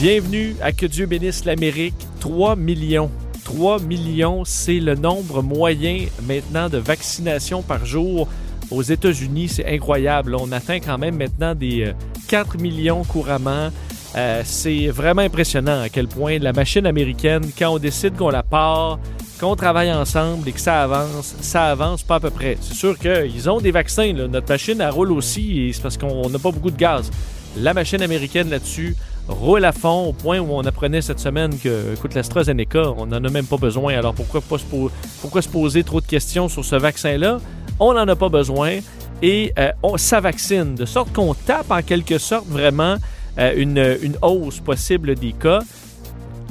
Bienvenue à Que Dieu bénisse l'Amérique. 3 millions. 3 millions, c'est le nombre moyen maintenant de vaccinations par jour aux États-Unis. C'est incroyable. On atteint quand même maintenant des 4 euh, millions couramment. Euh, c'est vraiment impressionnant à quel point la machine américaine, quand on décide qu'on la part, qu'on travaille ensemble et que ça avance, ça avance pas à peu près. C'est sûr qu'ils ont des vaccins. Notre machine, elle roule aussi et c'est parce qu'on n'a pas beaucoup de gaz. La machine américaine là-dessus roule à fond au point où on apprenait cette semaine que, écoute, l'AstraZeneca, on n'en a même pas besoin. Alors pourquoi, se poser trop de questions sur ce vaccin-là? On n'en a pas besoin et euh, on, ça vaccine, de sorte qu'on tape en quelque sorte vraiment euh, une, une hausse possible des cas.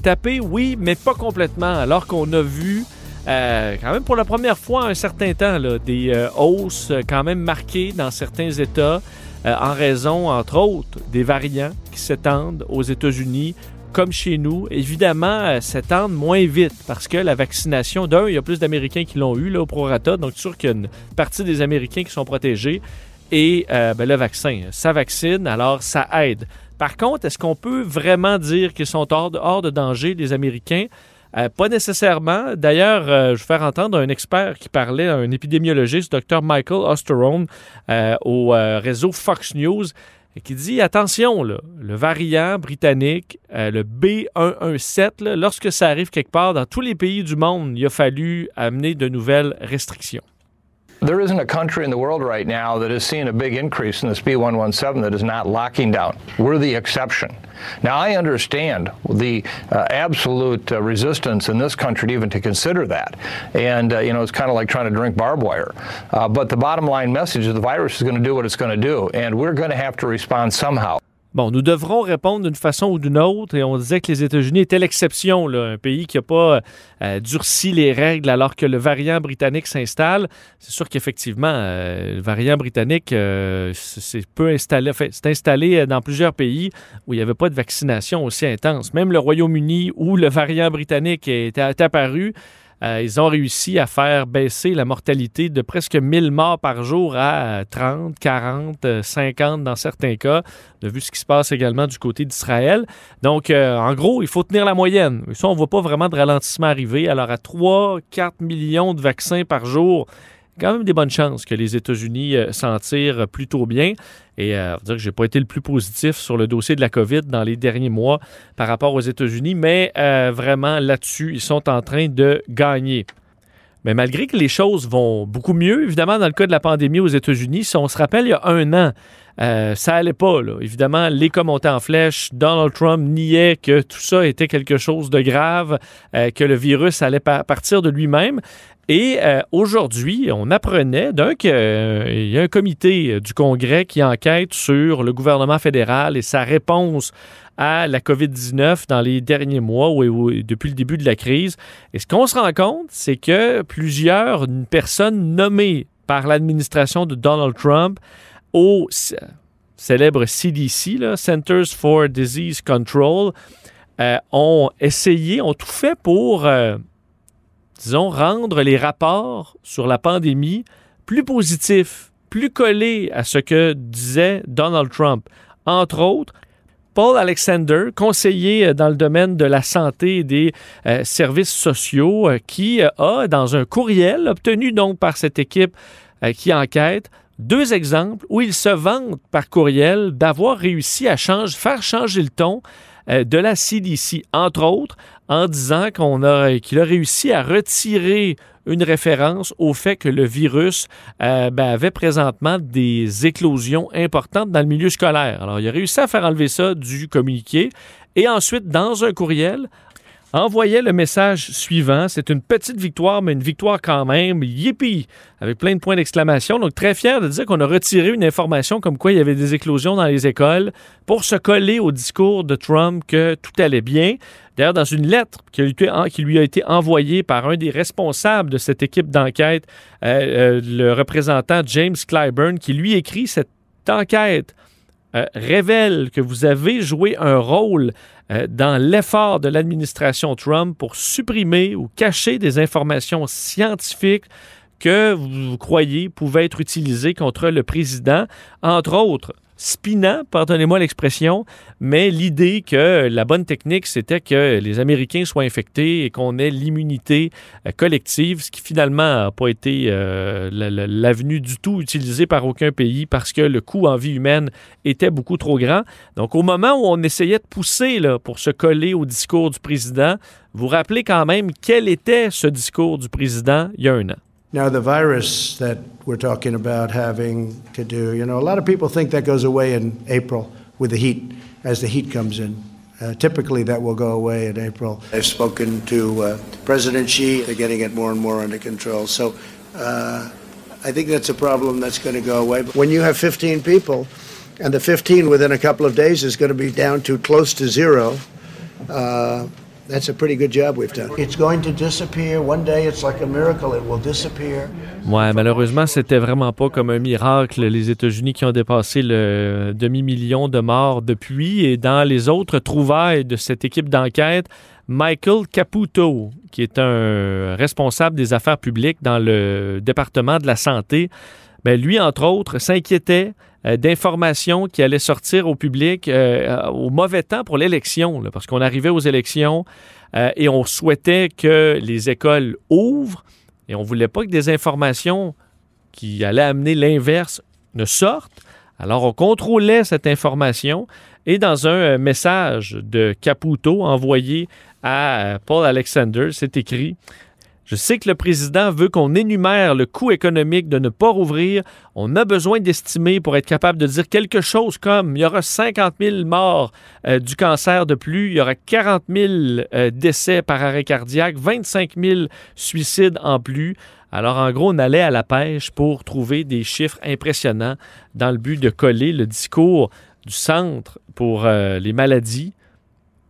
Taper, oui, mais pas complètement, alors qu'on a vu euh, quand même pour la première fois un certain temps là, des hausses quand même marquées dans certains États. Euh, en raison, entre autres, des variants qui s'étendent aux États-Unis comme chez nous, évidemment, euh, s'étendent moins vite parce que la vaccination, d'un, il y a plus d'Américains qui l'ont eu là, au prorata, donc sûr qu'il y a une partie des Américains qui sont protégés. Et euh, ben, le vaccin, ça vaccine, alors ça aide. Par contre, est-ce qu'on peut vraiment dire qu'ils sont hors hors de danger, les Américains? Euh, pas nécessairement. D'ailleurs, euh, je vais faire entendre un expert qui parlait, un épidémiologiste, Dr. Michael Osterone, euh, au réseau Fox News, qui dit attention, le variant britannique, le B117, lorsque ça arrive quelque part dans tous les pays du monde, il a fallu amener de nouvelles restrictions. There isn't a country in the world right now that is seeing a big increase in this B117 that is not locking down. We're the exception. Now, I understand the uh, absolute uh, resistance in this country even to consider that. And, uh, you know, it's kind of like trying to drink barbed wire. Uh, but the bottom line message is the virus is going to do what it's going to do, and we're going to have to respond somehow. Bon, nous devrons répondre d'une façon ou d'une autre, et on disait que les États-Unis étaient l'exception, un pays qui n'a pas euh, durci les règles alors que le variant britannique s'installe. C'est sûr qu'effectivement, euh, le variant britannique euh, peu installé, installé dans plusieurs pays où il n'y avait pas de vaccination aussi intense. Même le Royaume-Uni où le variant britannique est apparu, euh, ils ont réussi à faire baisser la mortalité de presque 1000 morts par jour à 30, 40, 50 dans certains cas. On a vu ce qui se passe également du côté d'Israël. Donc, euh, en gros, il faut tenir la moyenne. Ça, on ne voit pas vraiment de ralentissement arriver. Alors, à 3, 4 millions de vaccins par jour, quand même des bonnes chances que les États-Unis euh, s'en tirent plutôt bien. Et euh, dire que j'ai pas été le plus positif sur le dossier de la COVID dans les derniers mois par rapport aux États-Unis, mais euh, vraiment là-dessus, ils sont en train de gagner. Mais malgré que les choses vont beaucoup mieux, évidemment, dans le cas de la pandémie aux États-Unis, si on se rappelle, il y a un an, euh, ça allait pas. Là. Évidemment, les cas montaient en flèche. Donald Trump niait que tout ça était quelque chose de grave, que le virus allait partir de lui-même. Et euh, aujourd'hui, on apprenait qu'il y a un comité du Congrès qui enquête sur le gouvernement fédéral et sa réponse à la COVID-19 dans les derniers mois ou, depuis le début de la crise. Et ce qu'on se rend compte, c'est que plusieurs personnes nommées par l'administration de Donald Trump au célèbre CDC, Centers for Disease Control, euh, ont essayé, ont tout fait pour euh, disons, rendre les rapports sur la pandémie plus positifs, plus collés à ce que disait Donald Trump. Entre autres, Paul Alexander, conseiller dans le domaine de la santé et des euh, services sociaux, euh, qui a, dans un courriel obtenu donc par cette équipe euh, qui enquête, deux exemples où il se vante par courriel d'avoir réussi à faire changer le ton de la CDC, entre autres en disant qu'on a, qu'il a réussi à retirer une référence au fait que le virus euh, ben, avait présentement des éclosions importantes dans le milieu scolaire. Alors, il a réussi à faire enlever ça du communiqué et ensuite, dans un courriel, envoyait le message suivant. C'est une petite victoire, mais une victoire quand même. Yippee! Avec plein de points d'exclamation. Donc, très fier de dire qu'on a retiré une information comme quoi il y avait des éclosions dans les écoles pour se coller au discours de Trump que tout allait bien. D'ailleurs, dans une lettre qui lui a été envoyée par un des responsables de cette équipe d'enquête, euh, euh, le représentant James Clyburn, qui lui écrit cette enquête euh, révèle que vous avez joué un rôle dans l'effort de l'administration Trump pour supprimer ou cacher des informations scientifiques que vous croyez pouvaient être utilisées contre le président, entre autres spinant, pardonnez-moi l'expression, mais l'idée que la bonne technique, c'était que les Américains soient infectés et qu'on ait l'immunité euh, collective, ce qui finalement n'a pas été euh, l'avenue du tout utilisée par aucun pays parce que le coût en vie humaine était beaucoup trop grand. Donc, au moment où on essayait de pousser là, pour se coller au discours du président, vous rappelez quand même quel était ce discours du président il y a un an? Now, the virus that we're talking about having to do, you know, a lot of people think that goes away in April with the heat, as the heat comes in. Uh, typically, that will go away in April. I've spoken to uh, President Xi. They're getting it more and more under control. So uh, I think that's a problem that's going to go away. But when you have 15 people, and the 15 within a couple of days is going to be down to close to zero, uh, That's a pretty good job we've done. It's going to disappear. One day it's like a miracle. It will disappear. Ouais, malheureusement, c'était vraiment pas comme un miracle. Les États-Unis qui ont dépassé le demi-million de morts depuis. Et dans les autres trouvailles de cette équipe d'enquête, Michael Caputo, qui est un responsable des affaires publiques dans le département de la santé, ben lui, entre autres, s'inquiétait d'informations qui allaient sortir au public euh, au mauvais temps pour l'élection, parce qu'on arrivait aux élections euh, et on souhaitait que les écoles ouvrent et on ne voulait pas que des informations qui allaient amener l'inverse ne sortent. Alors on contrôlait cette information et dans un message de Caputo envoyé à Paul Alexander, c'est écrit je sais que le président veut qu'on énumère le coût économique de ne pas rouvrir. On a besoin d'estimer pour être capable de dire quelque chose comme il y aura 50 000 morts euh, du cancer de plus, il y aura 40 000 euh, décès par arrêt cardiaque, 25 000 suicides en plus. Alors, en gros, on allait à la pêche pour trouver des chiffres impressionnants dans le but de coller le discours du Centre pour euh, les maladies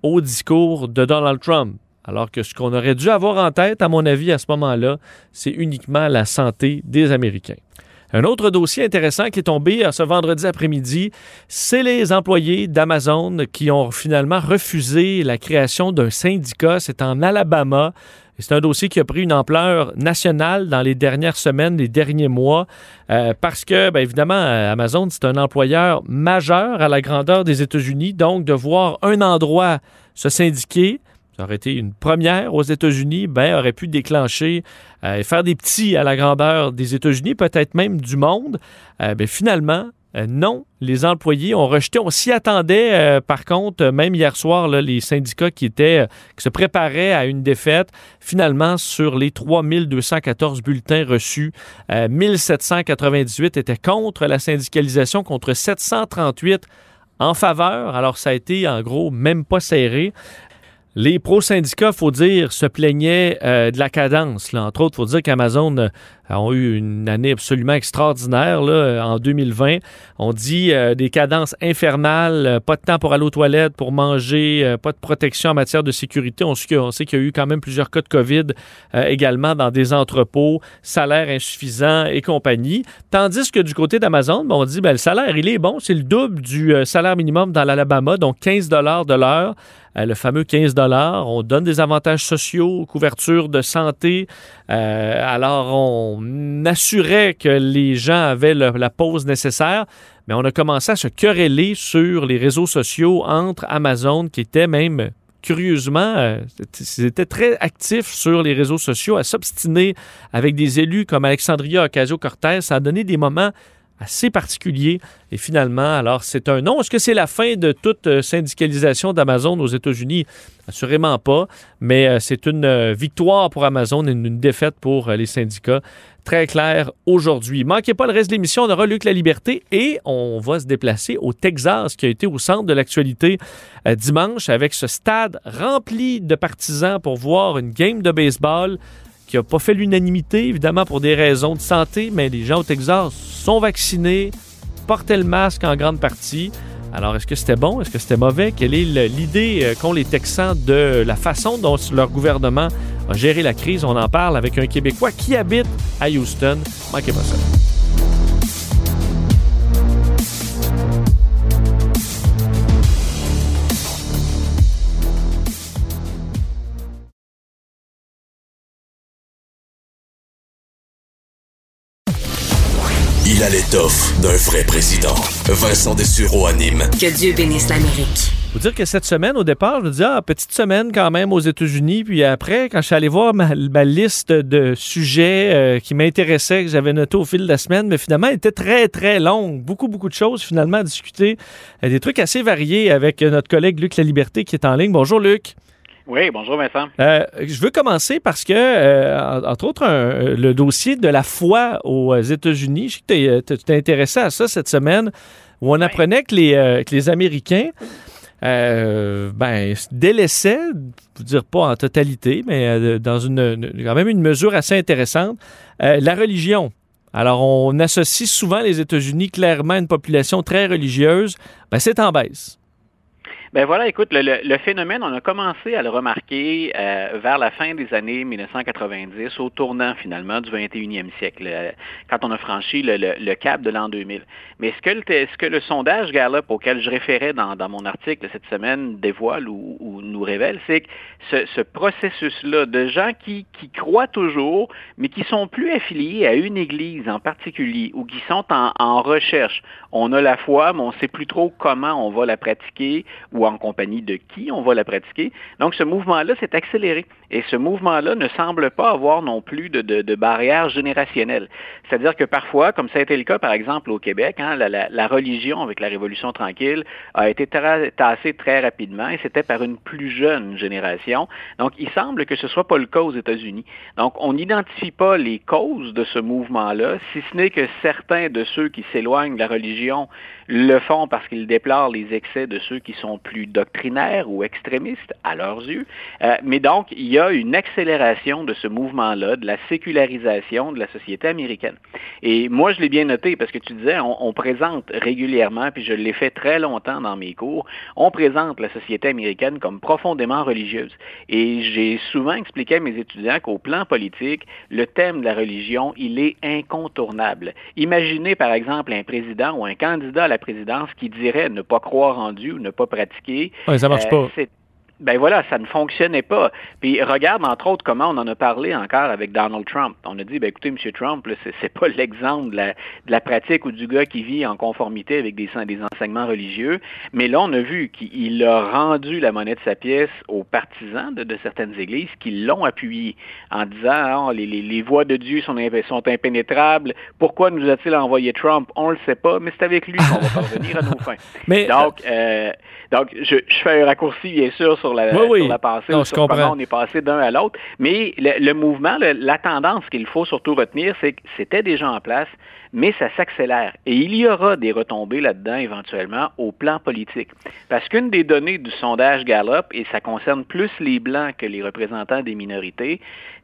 au discours de Donald Trump. Alors que ce qu'on aurait dû avoir en tête, à mon avis, à ce moment-là, c'est uniquement la santé des Américains. Un autre dossier intéressant qui est tombé ce vendredi après-midi, c'est les employés d'Amazon qui ont finalement refusé la création d'un syndicat. C'est en Alabama. C'est un dossier qui a pris une ampleur nationale dans les dernières semaines, les derniers mois, euh, parce que, bien évidemment, Amazon, c'est un employeur majeur à la grandeur des États-Unis. Donc, de voir un endroit se syndiquer, ça aurait été une première aux États-Unis, ben, aurait pu déclencher euh, et faire des petits à la grandeur des États-Unis, peut-être même du monde. Euh, ben, finalement, euh, non, les employés ont rejeté. On s'y attendait, par contre, même hier soir, les syndicats qui étaient, qui se préparaient à une défaite. Finalement, sur les 3214 bulletins reçus, 1798 étaient contre la syndicalisation, contre 738 en faveur. Alors, ça a été en gros même pas serré. Les pro-syndicats, faut dire, se plaignaient euh, de la cadence. Entre autres, faut dire qu'Amazon euh, ont eu une année absolument extraordinaire là, en 2020. On dit euh, des cadences infernales, euh, pas de temps pour aller aux toilettes, pour manger, euh, pas de protection en matière de sécurité. On sait, qu'il y a eu quand même plusieurs cas de COVID également dans des entrepôts, salaire insuffisant et compagnie. Tandis que du côté d'Amazon, ben, on dit ben, le salaire, il est bon, c'est le double du salaire minimum dans l'Alabama, donc 15 dollars de l'heure le fameux 15 dollars. On donne des avantages sociaux, couverture de santé. alors, on on assurait que les gens avaient la pause nécessaire, mais on a commencé à se quereller sur les réseaux sociaux entre Amazon, qui était même curieusement, euh, c'était très actif sur les réseaux sociaux, à s'obstiner avec des élus comme Alexandria Ocasio-Cortez. Ça a donné des moments assez particuliers. Et finalement, alors, c'est un non. Est-ce que c'est la fin de toute euh, syndicalisation d'Amazon aux États-Unis? Assurément pas. Mais euh, c'est une victoire pour Amazon et une défaite pour les syndicats très clair aujourd'hui. Manquez pas le reste de l'émission, on aura Luc La Liberté et on va se déplacer au Texas qui a été au centre de l'actualité euh, dimanche avec ce stade rempli de partisans pour voir une game de baseball qui n'a pas fait l'unanimité, évidemment pour des raisons de santé, mais les gens au Texas sont vaccinés, portaient le masque en grande partie. Alors, est-ce que c'était bon? Est-ce que c'était mauvais? Quelle est l'idée euh, qu'ont les Texans de la façon dont leur gouvernement a géré la crise? On en parle avec un Québécois qui habite à Houston. Manquez pas ça. L'étoffe d'un vrai président. Vincent Dessureau anime. Que Dieu bénisse l'Amérique. Faut dire que cette semaine, au départ, je me disais, ah, petite semaine quand même aux États-Unis. Puis après, quand je suis allé voir ma, ma liste de sujets euh, qui m'intéressaient, que j'avais noté au fil de la semaine, mais finalement, elle était très, très longue. Beaucoup, beaucoup de choses, finalement, à discuter. Euh, des trucs assez variés avec notre collègue Luc La Liberté qui est en ligne. Bonjour, Luc. Oui, bonjour Vincent. Euh, je veux commencer parce que, euh, entre autres, un, le dossier de la foi aux États-Unis, je sais que tu t'es intéressé à ça cette semaine, où on apprenait que les, euh, que les Américains euh, ben, délaissaient, je veux dire pas en totalité, mais euh, dans une, une, quand même une mesure assez intéressante, euh, la religion. Alors, on associe souvent les États-Unis clairement à une population très religieuse. Ben, c'est en baisse. Ben voilà, écoute, le, le, le, phénomène, on a commencé à le remarquer euh, vers la fin des années 1990, au tournant finalement du 21e siècle, euh, quand on a franchi le, le cap de l'an 2000. Mais ce que, le, ce que le sondage Gallup auquel je référais dans, dans mon article cette semaine dévoile ou, ou nous révèle, c'est que ce, ce processus-là de gens qui, qui croient toujours, mais qui sont plus affiliés à une église en particulier ou qui sont en, en recherche. On a la foi, mais on ne sait plus trop comment on va la pratiquer ou en compagnie de qui on va la pratiquer. Donc, ce mouvement-là s'est accéléré. Et ce mouvement-là ne semble pas avoir non plus de, de, de barrière générationnelle. C'est-à-dire que parfois, comme ça a été le cas, par exemple, au Québec, hein, la, religion avec la Révolution tranquille a été tassée très rapidement et c'était par une plus jeune génération. Donc, il semble que ce soit pas le cas aux États-Unis. Donc, on n'identifie pas les causes de ce mouvement-là, si ce n'est que certains de ceux qui s'éloignent de la religion le font parce qu'ils déplorent les excès de ceux qui sont plus doctrinaires ou extrémistes à leurs yeux. Euh, mais donc, il y a une accélération de ce mouvement-là, de la sécularisation de la société américaine. Et moi, je l'ai bien noté parce que tu disais, on, on présente régulièrement, puis je l'ai fait très longtemps dans mes cours, on présente la société américaine comme profondément religieuse. Et j'ai souvent expliqué à mes étudiants qu'au plan politique, le thème de la religion, il est incontournable. Imaginez par exemple un président ou un candidat à la présidence qui dirait ne pas croire en Dieu ou ne pas pratiquer. Oui, ça marche euh, pas ben voilà, ça ne fonctionnait pas. Puis regarde entre autres comment on en a parlé encore avec Donald Trump. On a dit, ben écoutez, M. Trump, c'est, c'est pas l'exemple de la, de la, pratique ou du gars qui vit en conformité avec des, des enseignements religieux. Mais là, on a vu qu'il a rendu la monnaie de sa pièce aux partisans de, de certaines églises qui l'ont appuyé en disant, oh, les, les, les, voies de Dieu sont, sont impénétrables. Pourquoi nous a-t-il envoyé Trump? On le sait pas, mais c'est avec lui qu'on va parvenir à nos fins. Mais, donc, euh, donc je, je fais un raccourci, bien sûr, sur la, oui, oui. sur la pensée, non, ou sur comment on est passé d'un à l'autre. Mais le, le mouvement, le, la tendance qu'il faut surtout retenir, c'est que c'était déjà en place, mais ça s'accélère. Et il y aura des retombées là-dedans éventuellement au plan politique. Parce qu'une des données du sondage Gallup, et ça concerne plus les Blancs que les représentants des minorités,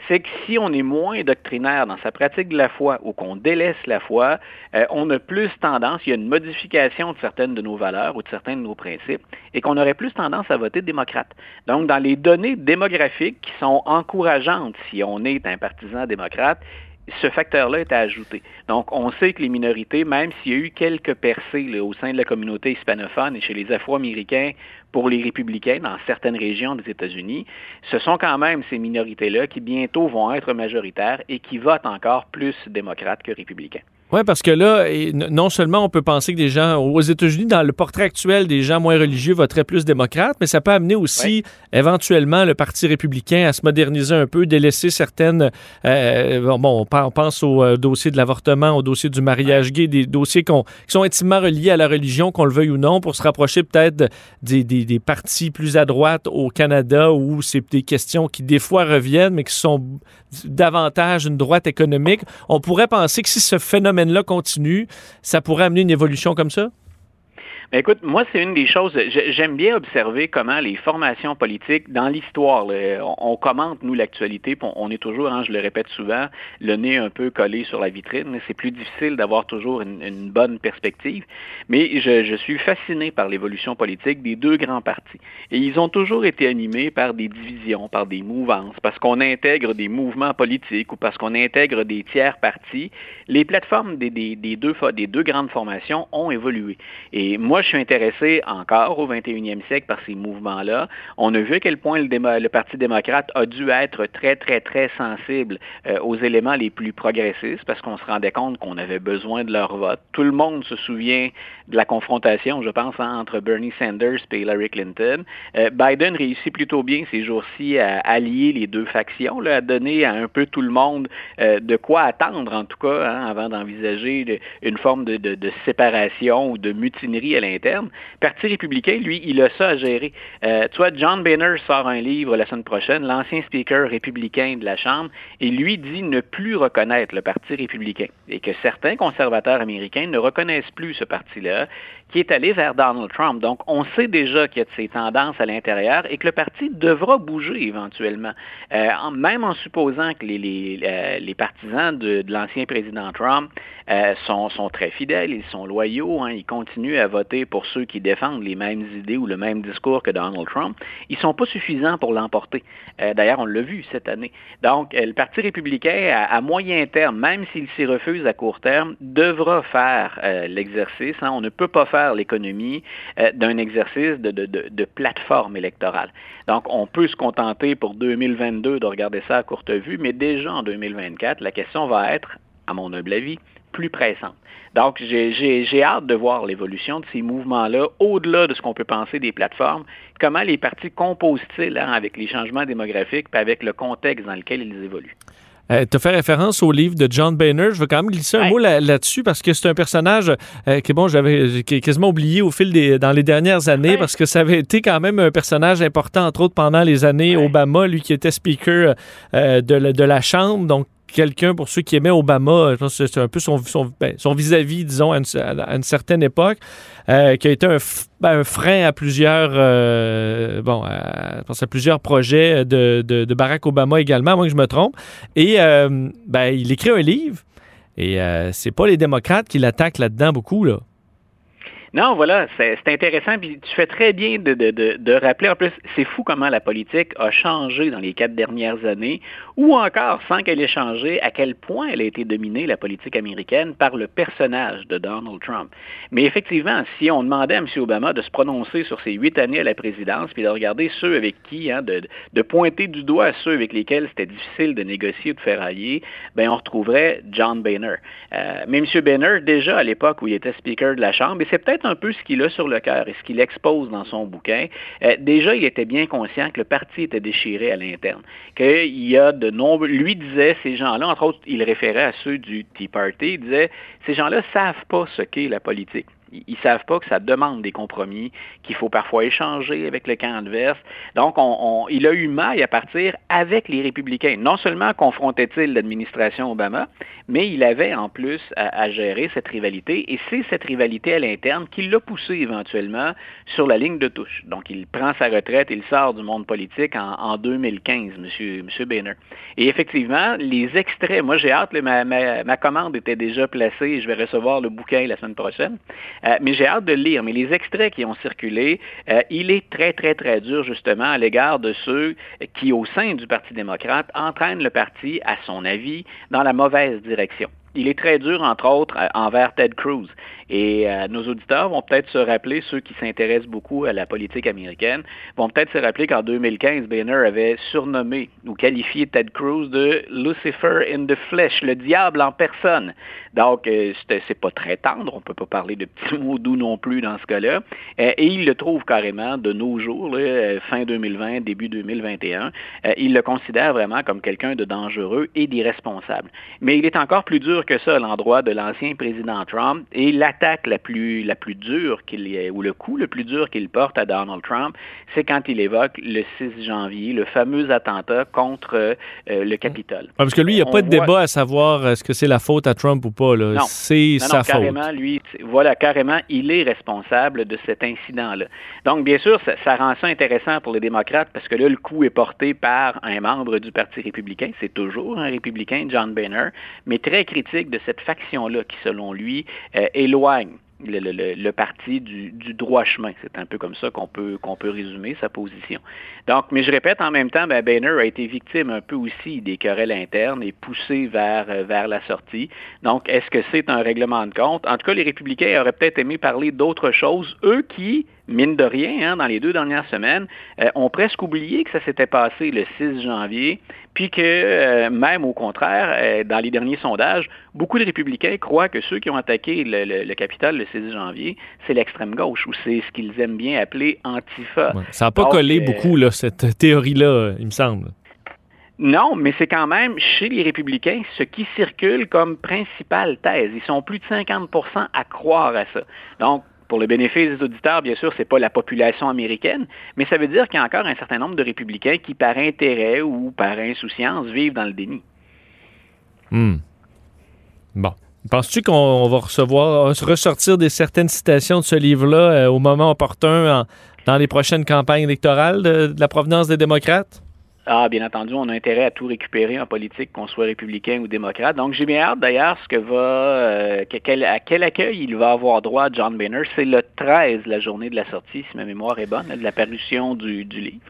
c'est que si on est moins doctrinaire dans sa pratique de la foi ou qu'on délaisse la foi, euh, on a plus tendance, il y a une modification de certaines de nos valeurs ou de certains de nos principes, et qu'on aurait plus tendance à voter démocrate. Donc, dans les données démographiques qui sont encourageantes si on est un partisan démocrate, ce facteur-là est à ajouter. Donc, on sait que les minorités, même s'il y a eu quelques percées au sein de la communauté hispanophone et chez les Afro-Américains pour les républicains dans certaines régions des États-Unis, ce sont quand même ces minorités-là qui bientôt vont être majoritaires et qui votent encore plus démocrates que républicains. Oui, parce que là, non seulement on peut penser que des gens aux États-Unis, dans le portrait actuel, des gens moins religieux voteraient plus démocrates, mais ça peut amener aussi éventuellement le Parti républicain à se moderniser un peu, délaisser certaines... Euh, bon, on pense au euh, dossier de l'avortement, au dossier du mariage gay, des dossiers qui sont intimement reliés à la religion, qu'on le veuille ou non, pour se rapprocher peut-être des, des, des, partis plus à droite au Canada où c'est des questions qui des fois reviennent, mais qui sont davantage une droite économique. On pourrait penser que si ce phénomène là continue, ça pourrait amener une évolution comme ça? Ben, écoute, moi, c'est une des choses, j'aime bien observer comment les formations politiques, dans l'histoire, on, commente, nous, l'actualité, on, est toujours, hein, je le répète souvent, le nez un peu collé sur la vitrine. C'est plus difficile d'avoir toujours une, bonne perspective. Mais je, suis fasciné par l'évolution politique des deux grands partis. Et ils ont toujours été animés par des divisions, par des mouvances, parce qu'on intègre des mouvements politiques ou parce qu'on intègre des tiers partis. Les plateformes des, des, des, deux, des deux grandes formations ont évolué. Et moi, je suis intéressé encore au 21e siècle par ces mouvements-là. On a vu à quel point le, Parti démocrate a dû être très, très, très sensible euh, aux éléments les plus progressistes parce qu'on se rendait compte qu'on avait besoin de leur vote. Tout le monde se souvient de la confrontation, je pense, hein, entre Bernie Sanders et Hillary Clinton. Euh, Biden réussit plutôt bien ces jours-ci à allier les deux factions, à donner à un peu tout le monde euh, de quoi attendre, en tout cas, hein, avant d'envisager une forme de, séparation ou de mutinerie l'interne. Parti républicain, lui, il a ça à gérer. Euh, tu vois, John Boehner sort un livre la semaine prochaine, l'ancien speaker républicain de la Chambre, et lui dit ne plus reconnaître le Parti républicain et que certains conservateurs américains ne reconnaissent plus ce parti-là qui est allé vers Donald Trump. Donc, on sait déjà qu'il y a de ces tendances à l'intérieur et que le parti devra bouger éventuellement. Euh, même en supposant que les, les, euh, les partisans de, l'ancien président Trump euh, sont, sont, très fidèles, ils sont loyaux, hein, ils continuent à voter pour ceux qui défendent les mêmes idées ou le même discours que Donald Trump, ils ne sont pas suffisants pour l'emporter. D'ailleurs, on l'a vu cette année. Donc, le Parti républicain, à, moyen terme, même s'il s'y refuse à court terme, devra faire l'exercice. Hein, ne peut pas faire l'économie euh, d'un exercice de, plateforme électorale. Donc, on peut se contenter pour 2022 de regarder ça à courte vue, mais déjà en 2024, la question va être, à mon humble avis, plus pressante. Donc, j'ai hâte de voir l'évolution de ces mouvements-là, au-delà de ce qu'on peut penser des plateformes. Comment les partis composent-ils hein, avec les changements démographiques et avec le contexte dans lequel ils évoluent? Euh, tu as fait référence au livre de John Boehner. Je veux quand même glisser un mot là-dessus parce que c'est un personnage euh, que bon, j'avais quasiment oublié au fil des dans les dernières années parce que ça avait été quand même un personnage important entre autres pendant les années Obama, lui qui était speaker euh, de, de, la Chambre, donc quelqu'un, pour ceux qui aimaient Obama, je pense que c'est un peu son, ben, vis-à-vis, disons, à une, certaine époque, euh, qui a été un, ben, frein à plusieurs, euh, bon, à, à plusieurs projets de, de, Barack Obama également, à moins que je me trompe. Et euh, ben, il écrit un livre, et c'est pas les démocrates qui l'attaquent là-dedans beaucoup, là. Non, voilà, c'est intéressant. Puis tu fais très bien de, de, de, de rappeler. En plus, c'est fou comment la politique a changé dans les quatre dernières années, ou encore, sans qu'elle ait changé, à quel point elle a été dominée, la politique américaine, par le personnage de Donald Trump. Mais effectivement, si on demandait à M. Obama de se prononcer sur ses huit années à la présidence, puis de regarder ceux avec qui, hein, de, de pointer du doigt ceux avec lesquels c'était difficile de négocier ou de ferrailler, ben on retrouverait John Boehner. Euh, mais M. Boehner, déjà à l'époque où il était speaker de la Chambre, et c'est peut-être un peu ce qu'il a sur le cœur et ce qu'il expose dans son bouquin. Euh, déjà, il était bien conscient que le parti était déchiré à l'interne, qu'il y a de nombreux... Lui disait, ces gens-là, entre autres, il référait à ceux du Tea Party, il disait, ces gens-là savent pas ce qu'est la politique. Ils savent pas que ça demande des compromis, qu'il faut parfois échanger avec le camp adverse. Donc, on, il a eu maille à partir avec les républicains. Non seulement confrontait-il l'administration Obama, mais il avait en plus à, gérer cette rivalité. Et c'est cette rivalité à l'interne qui l'a poussé éventuellement sur la ligne de touche. Donc, il prend sa retraite, il sort du monde politique en, 2015, M. Monsieur, Boehner. Et effectivement, les extraits, moi j'ai hâte, ma, ma, commande était déjà placée, je vais recevoir le bouquin la semaine prochaine. Euh, mais j'ai hâte de le lire. Mais les extraits qui ont circulé, euh, il est très, très, très dur justement à l'égard de ceux qui, au sein du Parti démocrate, entraînent le parti, à son avis, dans la mauvaise direction. Il est très dur, entre autres, euh, envers Ted Cruz. Et euh, nos auditeurs vont peut-être se rappeler, ceux qui s'intéressent beaucoup à la politique américaine, vont peut-être se rappeler qu'en 2015, Boehner avait surnommé ou qualifié Ted Cruz de Lucifer in the flesh, le diable en personne. Donc, euh, c'est pas très tendre, on peut pas parler de petits mots doux non plus dans ce cas-là. Euh, et il le trouve carrément de nos jours, là, fin 2020, début 2021. il le considère vraiment comme quelqu'un de dangereux et d'irresponsable. Mais il est encore plus dur que ça à l'endroit de l'ancien président Trump et l'attaque la plus, la plus dure qu'il ou le coup le plus dur qu'il porte à Donald Trump, c'est quand il évoque le 6 janvier, le fameux attentat contre euh, le Capitole. parce que lui, il n'y a pas de débat à savoir est-ce que c'est la faute à Trump ou pas. C'est sa non, carrément, Lui, voilà, carrément, il est responsable de cet incident-là. Donc, bien sûr, ça, ça, rend ça intéressant pour les démocrates parce que là, le coup est porté par un membre du Parti républicain. C'est toujours un républicain, John Boehner, mais très critique de cette faction-là qui, selon lui, euh, le, parti du, droit chemin. C'est un peu comme ça qu'on peut, résumer sa position. Donc, mais je répète, en même temps, ben, Boehner a été victime un peu aussi des querelles internes et poussé vers, euh, vers la sortie. Donc, est-ce que c'est un règlement de compte? En tout cas, les républicains auraient peut-être aimé parler d'autre chose, eux qui, mine de rien, hein, dans les deux dernières semaines, euh, ont presque oublié que ça s'était passé le 6 janvier, puis que euh, même au contraire, euh, dans les derniers sondages, beaucoup de républicains croient que ceux qui ont attaqué le, le, Capitole le 6 janvier, c'est l'extrême gauche, ou c'est ce qu'ils aiment bien appeler Antifa. ça n'a pas collé beaucoup, là, cette théorie-là, il me semble. Non, mais c'est quand même chez les républicains ce qui circule comme principale thèse. Ils sont plus de 50% à croire à ça. Donc, pour le bénéfice des auditeurs, bien sûr, ce n'est pas la population américaine, mais ça veut dire qu'il y a encore un certain nombre de républicains qui, par intérêt ou par insouciance, vivent dans le déni. Hmm. Bon. Penses-tu qu'on va recevoir, ressortir des certaines citations de ce livre-là euh, au moment opportun dans les prochaines campagnes électorales de la provenance des démocrates? Ah, bien entendu, on a intérêt à tout récupérer en politique, qu'on soit républicain ou démocrate. Donc, j'ai bien hâte d'ailleurs ce que va, euh, à quel accueil il va avoir droit John Boehner. C'est le 13, la journée de la sortie, si ma mémoire est bonne, de la parution du, du livre.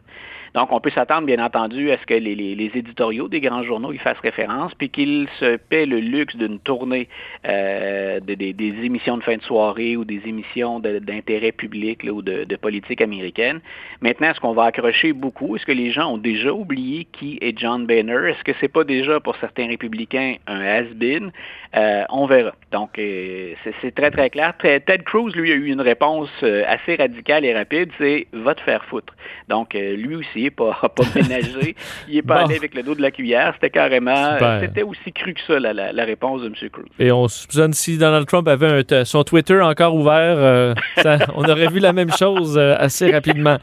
Donc, on peut s'attendre, bien entendu, à ce que les, les, éditoriaux des grands journaux y fassent référence, puis qu'ils se paient le luxe d'une tournée euh, de, des, émissions de fin de soirée ou des émissions d'intérêt public ou de, de, politique américaine. Maintenant, est-ce qu'on va accrocher beaucoup? Est-ce que les gens ont déjà oublié qui est John Boehner? Est-ce que c'est pas déjà pour certains républicains un has-been? Euh, on verra. Donc, euh, c'est très, très clair. Ted Cruz, lui, a eu une réponse assez radicale et rapide, c'est « va te faire foutre ». Donc, lui aussi, pas, pas ménagé, il n'est pas allé avec le dos de la cuillère. C'était carrément, c'était aussi cru que ça, la, réponse de M. Cruz. Et on soupçonne si Donald Trump avait son Twitter encore ouvert, euh, on aurait vu la même chose euh, assez rapidement.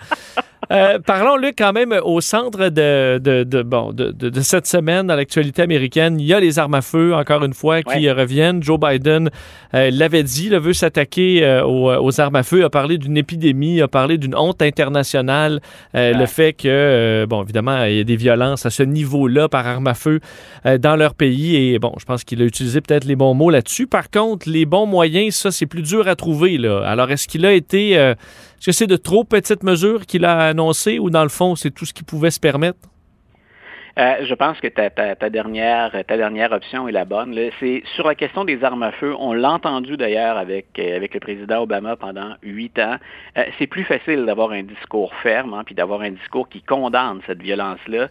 Euh, parlons, Luc, quand même, au centre de, de, bon, de, de, cette semaine dans l'actualité américaine, il y a les armes à feu, encore une fois, qui reviennent. Joe Biden euh, l'avait dit, il veut s'attaquer euh, aux, armes à feu, a parlé d'une épidémie, a parlé d'une honte internationale, le fait que, bon, évidemment, il y a des violences à ce niveau-là par armes à feu dans leur pays. Et bon, je pense qu'il a utilisé peut-être les bons mots là-dessus. Par contre, les bons moyens, ça, c'est plus dur à trouver. Là. Alors, est-ce qu'il a été est-ce que c'est de trop petites mesures qu'il a annoncées ou dans le fond, c'est tout ce qu'il pouvait se permettre? Euh, je pense que ta, ta, dernière, ta dernière option est la bonne. C'est sur la question des armes à feu. On l'a entendu d'ailleurs avec, euh, avec le président Obama pendant huit ans. Euh, c'est plus facile d'avoir un discours ferme, hein, puis d'avoir un discours qui condamne cette violence-là,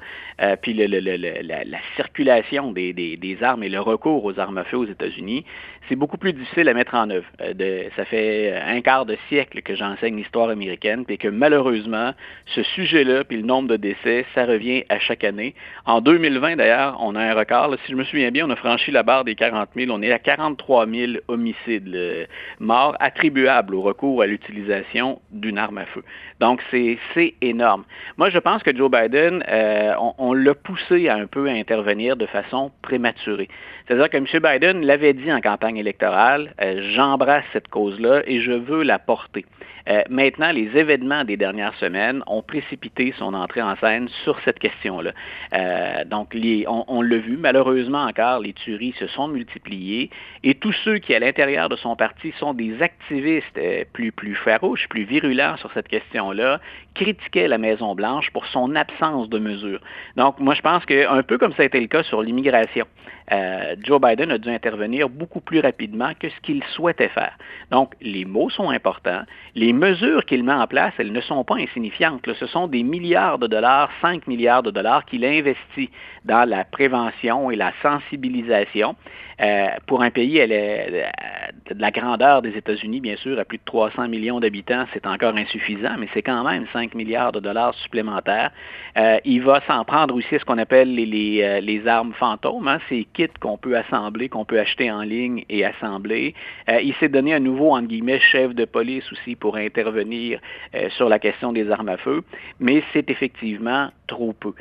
puis le, la, la, circulation des, des, armes et le recours aux armes à feu aux États-Unis. C'est beaucoup plus difficile à mettre en œuvre. De, ça fait un quart de siècle que j'enseigne l'histoire américaine, puis que malheureusement, ce sujet-là, puis le nombre de décès, ça revient à chaque année. En 2020, d'ailleurs, on a un record. si je me souviens bien, on a franchi la barre des 40 000. On est à 43 000 homicides morts attribuables au recours à l'utilisation d'une arme à feu. Donc, c'est énorme. Moi, je pense que Joe Biden, euh, on, l'a poussé un peu à intervenir de façon prématurée. C'est-à-dire que M. Biden l'avait dit en campagne électorale, euh, j'embrasse cette cause-là et je veux la porter. Euh, maintenant, les événements des dernières semaines ont précipité son entrée en scène sur cette question-là. Euh, donc, on, l'a vu, malheureusement encore, les tueries se sont multipliées et tous ceux qui, à l'intérieur de son parti, sont des activistes plus, plus farouches, plus virulents sur cette question-là, critiquaient la Maison-Blanche pour son absence de mesures. Donc, moi, je pense qu'un peu comme ça a été le cas sur l'immigration. Euh, Joe Biden a dû intervenir beaucoup plus rapidement que ce qu'il souhaitait faire. Donc, les mots sont importants. Les mesures qu'il met en place, elles ne sont pas insignifiantes. Ce sont des milliards de dollars, 5 milliards de dollars qu'il investit dans la prévention et la sensibilisation. Euh, pour un pays elle est, euh, de la grandeur des États-Unis, bien sûr, à plus de 300 millions d'habitants, c'est encore insuffisant, mais c'est quand même 5 milliards de dollars supplémentaires. Euh, il va s'en prendre aussi à ce qu'on appelle les, armes fantômes, hein, ces kits qu'on peut assembler, qu'on peut acheter en ligne et assembler. il s'est donné un nouveau, entre guillemets, chef de police aussi pour intervenir sur la question des armes à feu, mais c'est effectivement trop peu.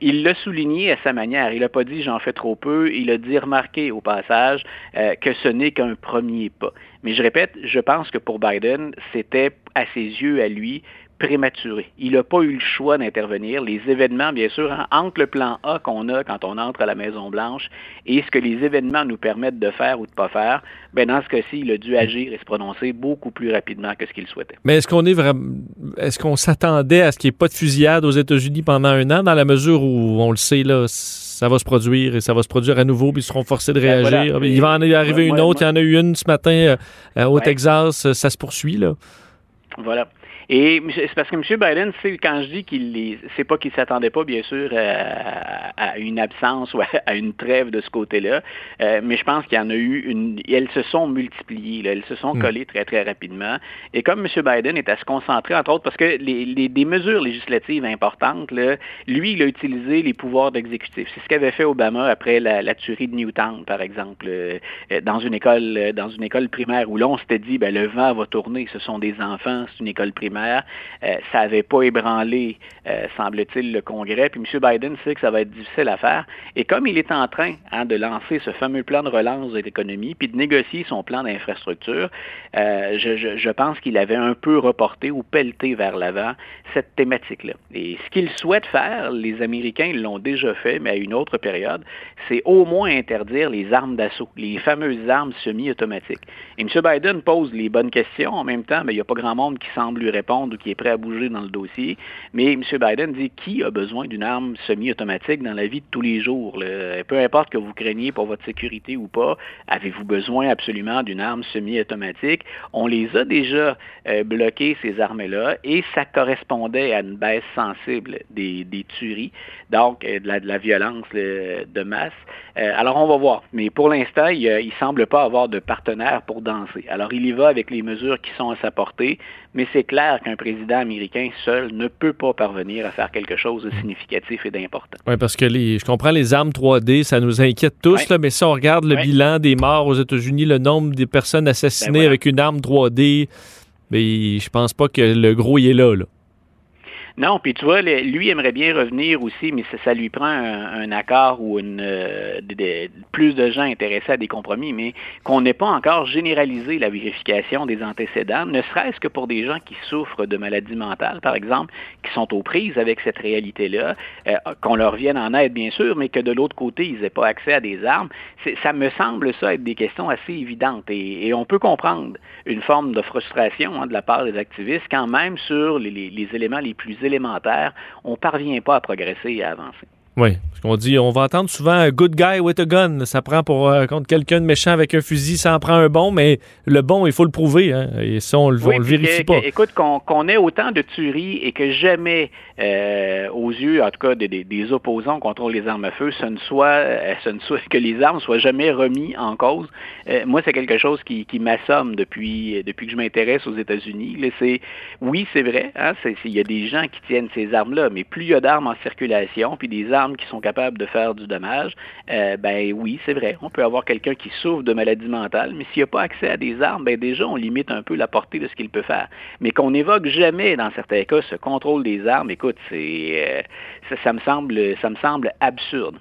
il l'a souligné à sa manière. Il n'a pas dit j'en fais trop peu, il a dit remarquer au euh, que ce n'est qu'un premier pas. Mais je répète, je pense que pour Biden, c'était à ses yeux, à lui, prématuré. Il n'a pas eu le choix d'intervenir. Les événements, bien sûr, hein, entre le plan A qu'on a quand on entre à la Maison-Blanche et ce que les événements nous permettent de faire ou de ne pas faire, ben dans ce cas-ci, il a dû agir et se prononcer beaucoup plus rapidement que ce qu'il souhaitait. Mais est-ce qu'on est vraiment est-ce qu'on s'attendait à ce qu'il n'y ait pas de fusillade aux États-Unis pendant un an, dans la mesure où on le sait, là, ça va se produire et ça va se produire à nouveau, puis ils seront forcés de ben, réagir. Il va en arriver une autre. Il y en a eu une ce matin euh, euh, au Texas. Ça se poursuit, là. Voilà. Et c'est parce que M. Biden, quand je dis qu'il c'est pas qu'il s'attendait pas, bien sûr, à, une absence ou à, une trêve de ce côté-là, euh, mais je pense qu'il y en a eu une. Elles se sont multipliées, elles se sont hmm. collées très, très rapidement. Et comme M. Biden est à se concentrer, entre autres, parce que les, les des mesures législatives importantes, là, lui, il a utilisé les pouvoirs d'exécutif. C'est ce qu'avait fait Obama après la, tuerie de Newtown, par exemple, euh, dans une école, dans une école primaire où là, on s'était dit, ben, le vent va tourner, ce sont des enfants, c'est une école primaire euh, ça n'avait pas ébranlé, euh, semble-t-il, le Congrès. Puis M. Biden sait que ça va être difficile à faire. Et comme il est en train hein, de lancer ce fameux plan de relance de l'économie, puis de négocier son plan d'infrastructure, euh, je, pense qu'il avait un peu reporté ou pelleté vers l'avant cette thématique-là. Et ce qu'il souhaite faire, les Américains l'ont déjà fait, mais à une autre période, c'est au moins interdire les armes d'assaut, les fameuses armes semi-automatiques. Et M. Biden pose les bonnes questions. En même temps, mais il n'y a pas grand monde qui semble lui répondre ou qui est prêt à bouger dans le dossier. Mais M. Biden dit qui a besoin d'une arme semi-automatique dans la vie de tous les jours? Peu importe que vous craigniez pour votre sécurité ou pas, avez-vous besoin absolument d'une arme semi-automatique? On les a déjà euh, bloquées, ces armes-là, et ça correspondait à une baisse sensible des, tueries, donc euh, de, la, de, la, violence de masse. Euh, alors on va voir. Mais pour l'instant, il ne semble pas avoir de partenaire pour danser. Alors il y va avec les mesures qui sont à sa portée, mais c'est clair qu'un président américain seul ne peut pas parvenir à faire quelque chose de significatif et d'important. Oui, parce que les, je comprends les armes 3D, ça nous inquiète tous, là, mais si on regarde le bilan des morts aux États-Unis, le nombre de personnes assassinées ben avec une arme 3D, mais je pense pas que le gros y est là. là. Non, puis tu vois, lui aimerait bien revenir aussi, mais ça, lui prend un, accord ou euh, plus de gens intéressés à des compromis, mais qu'on n'ait pas encore généralisé la vérification des antécédents, ne serait-ce que pour des gens qui souffrent de maladies mentales, par exemple, qui sont aux prises avec cette réalité-là, euh, qu'on leur vienne en aide, bien sûr, mais que de l'autre côté, ils n'aient pas accès à des armes. Ça me semble ça être des questions assez évidentes et, on peut comprendre une forme de frustration hein, de la part des activistes quand même sur les, les éléments les plus on ne parvient pas à progresser et à avancer. Oui, parce qu'on dit, on va entendre souvent un good guy with a gun. Ça prend pour euh, contre quelqu'un de méchant avec un fusil, ça en prend un bon, mais le bon, il faut le prouver. Hein, et ça, on le, le vérifie pas. écoute, qu'on ait autant de tueries et que jamais, euh, aux yeux, en tout cas, des, des, opposants contre les armes à feu, ce ne soit, euh, ce ne soit que les armes soient jamais remis en cause. moi, c'est quelque chose qui, qui m'assomme depuis, depuis que je m'intéresse aux États-Unis. Oui, c'est vrai, hein, il y a des gens qui tiennent ces armes-là, mais plus il y a d'armes en circulation, puis des armes qui sont capables de faire du dommage, euh, ben oui, c'est vrai. On peut avoir quelqu'un qui souffre de maladie mentale, mais s'il n'a pas accès à des armes, ben déjà, on limite un peu la portée de ce qu'il peut faire. Mais qu'on n'évoque jamais, dans certains cas, ce contrôle des armes, écoute, euh, ça, me semble, ça me semble absurde.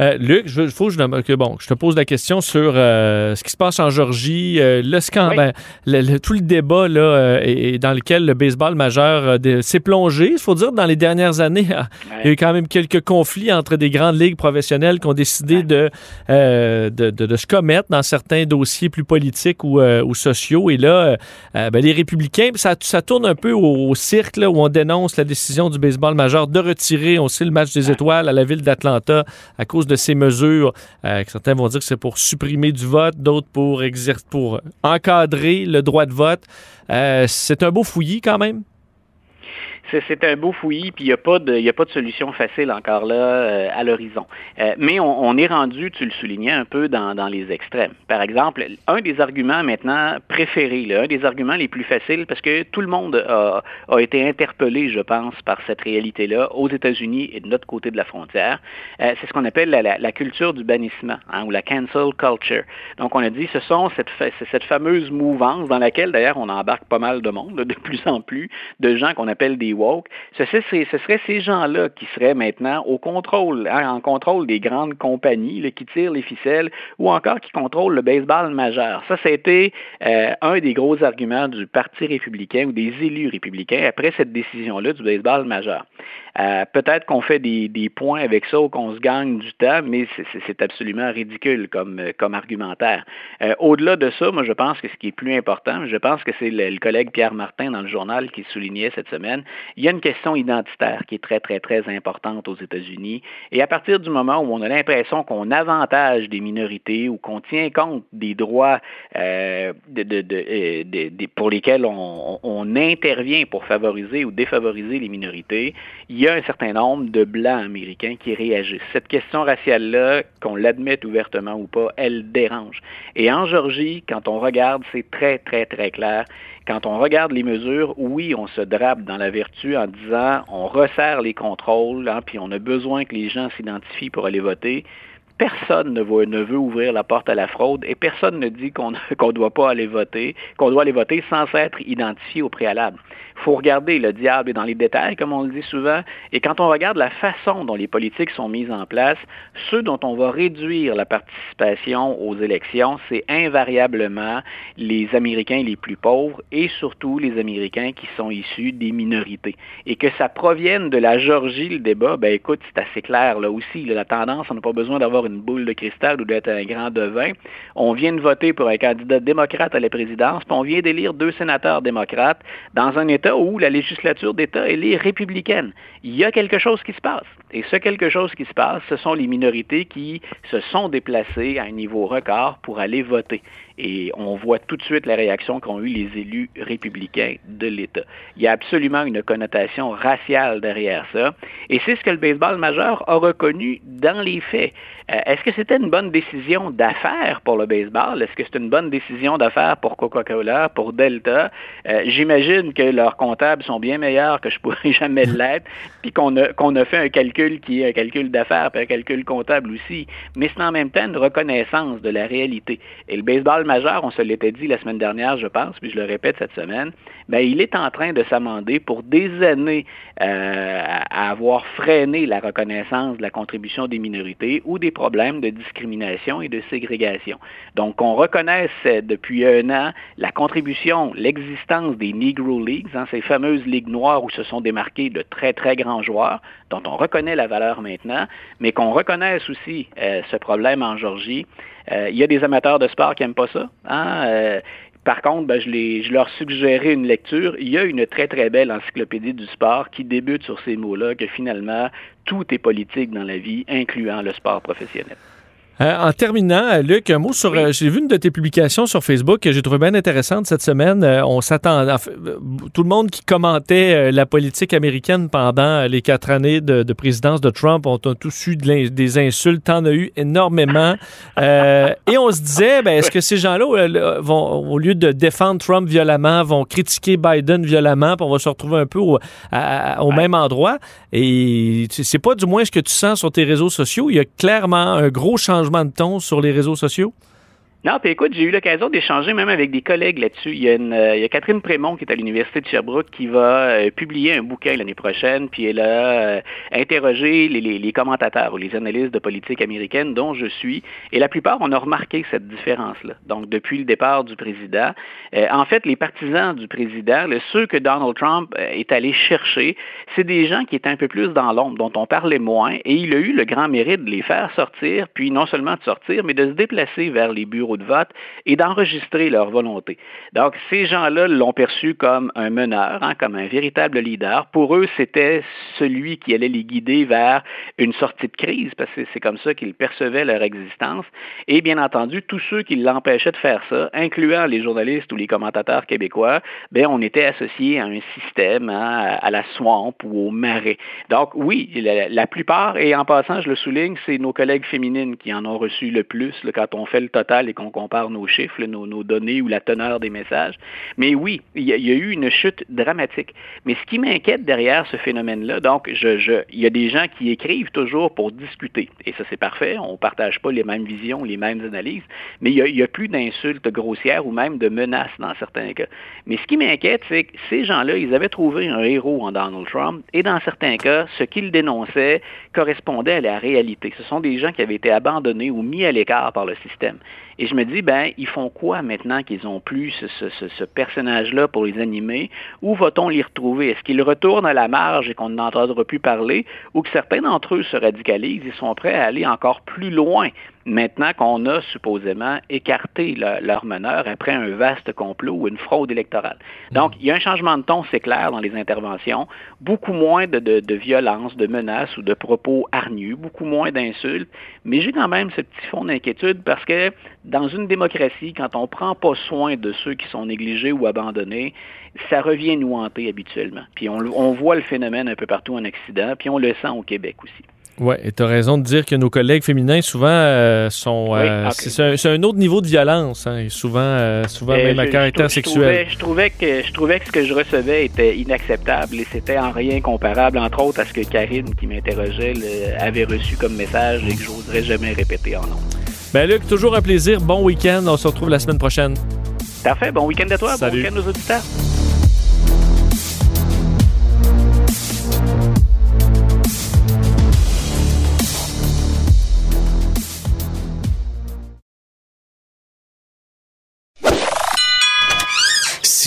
Euh, Luc, il faut que je, bon, je te pose la question sur euh, ce qui se passe en Georgie, euh, le scandale, ben, tout le débat là, et, dans lequel le baseball majeur s'est plongé. Il faut dire dans les dernières années, il y a eu quand même quelques conflits entre des grandes ligues professionnelles qui ont décidé de, de, de, se commettre dans certains dossiers plus politiques ou, ou sociaux. Et là, ben, les républicains, ça, ça tourne un peu au, cirque là, où on dénonce la décision du baseball majeur de retirer, on sait, le match des étoiles à la ville d'Atlanta à cause de ces mesures. Euh, certains vont dire que c'est pour supprimer du vote, d'autres pour, pour encadrer le droit de vote. Euh, c'est un beau fouillis quand même c'est un beau fouillis, puis il n'y a, pas de, a pas de solution facile encore là euh, à l'horizon. Euh, mais on, est rendu, tu le soulignais, un peu dans, les extrêmes. Par exemple, un des arguments maintenant préférés, un des arguments les plus faciles, parce que tout le monde a, été interpellé, je pense, par cette réalité-là aux États-Unis et de notre côté de la frontière, euh, c'est ce qu'on appelle la, culture du bannissement, hein, ou la cancel culture. Donc on a dit, ce sont cette fameuse mouvance dans laquelle d'ailleurs on embarque pas mal de monde, de plus en plus, de gens qu'on appelle des ce, serait ces gens-là qui seraient maintenant au contrôle, hein, en contrôle des grandes compagnies qui tirent les ficelles ou encore qui contrôlent le baseball majeur. Ça, c'était euh, un des gros arguments du Parti républicain ou des élus républicains après cette décision-là du baseball majeur. Euh, peut-être qu'on fait des, points avec ça ou qu'on se gagne du temps, mais c'est absolument ridicule comme, euh, argumentaire. Euh, au-delà de ça, moi, je pense que ce qui est plus important, je pense que c'est le, collègue Pierre Martin dans le journal qui soulignait cette semaine, il y a une question identitaire qui est très, très, très importante aux États-Unis. Et à partir du moment où on a l'impression qu'on avantage des minorités ou qu'on tient compte des droits pour lesquels on, on intervient pour favoriser ou défavoriser les minorités, il y a un certain nombre de Blancs américains qui réagissent. Cette question raciale-là, qu'on l'admette ouvertement ou pas, elle dérange. Et en Georgie, quand on regarde, c'est très, très, très clair. Quand on regarde les mesures, oui, on se drape dans la vertu en disant on resserre les contrôles, hein, puis on a besoin que les gens s'identifient pour aller voter personne ne veut, ouvrir la porte à la fraude et personne ne dit qu'on ne doit pas aller voter, qu'on doit aller voter sans être identifié au préalable. Il faut regarder le diable est dans les détails, comme on le dit souvent, et quand on regarde la façon dont les politiques sont mises en place, ceux dont on va réduire la participation aux élections, c'est invariablement les Américains les plus pauvres et surtout les Américains qui sont issus des minorités. Et que ça provienne de la Georgie, le débat, ben écoute, c'est assez clair là aussi. la tendance, on n'a pas besoin d'avoir une boule de cristal ou d'être un grand devin. On vient de voter pour un candidat démocrate à la présidence, puis on vient d'élire deux sénateurs démocrates dans un État où la législature d'État, est républicaine. Il y a quelque chose qui se passe. Et ce quelque chose qui se passe, ce sont les minorités qui se sont déplacées à un niveau record pour aller voter. Et on voit tout de suite la réaction qu'ont eu les élus républicains de l'État. Il y a absolument une connotation raciale derrière ça. Et c'est ce que le baseball majeur a reconnu dans les faits. Euh, est-ce que c'était une bonne décision d'affaires pour le baseball? Est-ce que c'est une bonne décision d'affaires pour Coca-Cola, pour Delta? Euh, j'imagine que leurs comptables sont bien meilleurs que je pourrais jamais l'être, puis qu'on a, a fait un calcul qui est un calcul d'affaires, puis un calcul comptable aussi. Mais c'est en même temps une reconnaissance de la réalité. Et le baseball majeur, on se l'était dit la semaine dernière, je pense, puis je le répète cette semaine, ben, il est en train de s'amender pour des années euh, à avoir freiné la reconnaissance de la contribution des minorités ou des problèmes de discrimination et de ségrégation. Donc, qu'on reconnaisse depuis un an la contribution, l'existence des Negro Leagues, hein, ces fameuses ligues noires où se sont démarqués de très, très grands joueurs, dont on reconnaît la valeur maintenant, mais qu'on reconnaisse aussi euh, ce problème en Georgie. Euh, il y a des amateurs de sport qui n'aiment pas ça. Hein? Euh, par contre, ben, je, je, leur suggérais une lecture. Il y a une très, très belle encyclopédie du sport qui débute sur ces mots-là, que finalement, tout est politique dans la vie, incluant le sport professionnel. Euh, en terminant, euh, Luc, un mot sur. Euh, j'ai vu une de tes publications sur Facebook que j'ai trouvé bien intéressante cette semaine. on s'attend. tout le monde qui commentait la politique américaine pendant les quatre années de, présidence de Trump ont, tous eu des insultes. T'en as eu énormément. et on se disait, ben, est-ce que ces gens-là vont, au lieu de défendre Trump violemment, vont critiquer Biden violemment, puis on va se retrouver un peu au, au même endroit? Et c'est pas du moins ce que tu sens sur tes réseaux sociaux. Il y a clairement un gros changement de ton sur les réseaux sociaux? Non, puis écoute, j'ai eu l'occasion d'échanger même avec des collègues là-dessus. Il y a, une, euh, il y a Catherine Prémont qui est à l'Université de Sherbrooke qui va euh, publier un bouquin l'année prochaine, puis elle a euh, interrogé les, les, les, commentateurs ou les analystes de politique américaine dont je suis, et la plupart, on a remarqué cette différence-là. Donc, depuis le départ du président, en fait, les partisans du président, ceux que Donald Trump est allé chercher, c'est des gens qui étaient un peu plus dans l'ombre, dont on parlait moins, et il a eu le grand mérite de les faire sortir, puis non seulement de sortir, mais de se déplacer vers les bureaux de vote et d'enregistrer leur volonté. Donc, ces gens-là l'ont perçu comme un meneur, hein, comme un véritable leader. Pour eux, c'était celui qui allait les guider vers une sortie de crise, parce que c'est comme ça qu'ils percevaient leur existence. Et bien entendu, tous ceux qui l'empêchaient de faire ça, incluant les journalistes ou les commentateurs québécois, ben, on était associés à un système, hein, à la swamp ou au marais. Donc, oui, la, plupart, et en passant, je le souligne, c'est nos collègues féminines qui en ont reçu le plus quand on fait le total et qu'on compare nos chiffres, nos, données ou la teneur des messages. Mais oui, il y, a, eu une chute dramatique. Mais ce qui m'inquiète derrière ce phénomène-là, donc, je, il y a des gens qui écrivent toujours pour discuter. Et ça, c'est parfait. On ne partage pas les mêmes visions, les mêmes analyses. Mais il n'y a, plus d'insultes grossières ou même de menaces dans certains cas. Mais ce qui m'inquiète, c'est que ces gens-là, ils avaient trouvé un héros en Donald Trump. Et dans certains cas, ce qu'ils dénonçaient correspondait à la réalité. Ce sont des gens qui avaient été abandonnés ou mis à l'écart par le système. Et je me dis, ben, ils font quoi maintenant qu'ils ont plus ce, personnage-là pour les animer? Où va-t-on les retrouver? Est-ce qu'ils retournent à la marge et qu'on n'entendra plus parler? Ou que certains d'entre eux se radicalisent et sont prêts à aller encore plus loin? Maintenant qu'on a supposément écarté le, leur meneur après un vaste complot ou une fraude électorale. Donc, il y a un changement de ton, c'est clair, dans les interventions, beaucoup moins de, de, de violence, de menaces ou de propos hargneux, beaucoup moins d'insultes, mais j'ai quand même ce petit fond d'inquiétude parce que dans une démocratie, quand on ne prend pas soin de ceux qui sont négligés ou abandonnés, ça revient nous hanter habituellement. Puis on, on voit le phénomène un peu partout en Occident, puis on le sent au Québec aussi. Oui, et tu as raison de dire que nos collègues féminins, souvent, euh, sont. Euh, okay. C'est un, un, autre niveau de violence, hein, et souvent, euh, souvent même à caractère je, sexuel. Je trouvais, je, trouvais que, je trouvais que ce que je recevais était inacceptable et c'était en rien comparable, entre autres, à ce que Karine, qui m'interrogeait, avait reçu comme message et que j'oserais jamais répéter en nom. Ben Luc, toujours un plaisir. Bon week-end. On se retrouve la semaine prochaine. Parfait. Bon week-end à toi. Salut. Bon week-end aux auditeurs.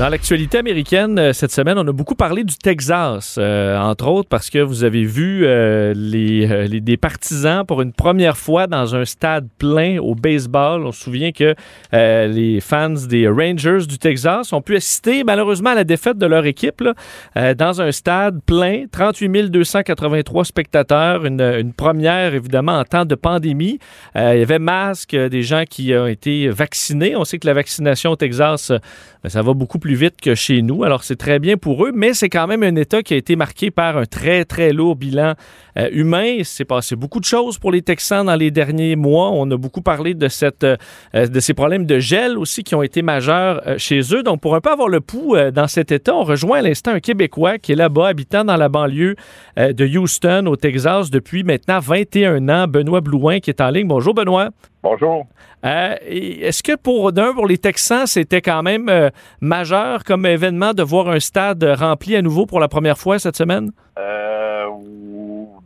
Dans l'actualité américaine, cette semaine, on a beaucoup parlé du Texas, euh, entre autres parce que vous avez vu euh, les, euh, les, des partisans pour une première fois dans un stade plein au baseball. On se souvient que euh, les fans des Rangers du Texas ont pu assister malheureusement à la défaite de leur équipe euh, dans un stade plein, 38 283 spectateurs, une, une, première évidemment en temps de pandémie. Euh, il y avait masque, des gens qui ont été vaccinés. On sait que la vaccination au Texas, ça va beaucoup plus vite que chez nous. Alors, c'est très bien pour eux, mais c'est quand même un État qui a été marqué par un très, très lourd bilan euh, humain. Il s'est passé beaucoup de choses pour les Texans dans les derniers mois. On a beaucoup parlé de, cette, euh, de ces problèmes de gel aussi qui ont été majeurs euh, chez eux. Donc, pour un peu avoir le pouls dans cet État, on rejoint à l'instant un Québécois qui est là-bas, habitant dans la banlieue de Houston, au Texas, depuis maintenant 21 ans. Benoît Blouin qui est en ligne. Bonjour, Benoît. Bonjour. Euh, Est-ce que pour d'un, pour les Texans, c'était quand même euh, majeur comme événement de voir un stade rempli à nouveau pour la première fois cette semaine? Euh,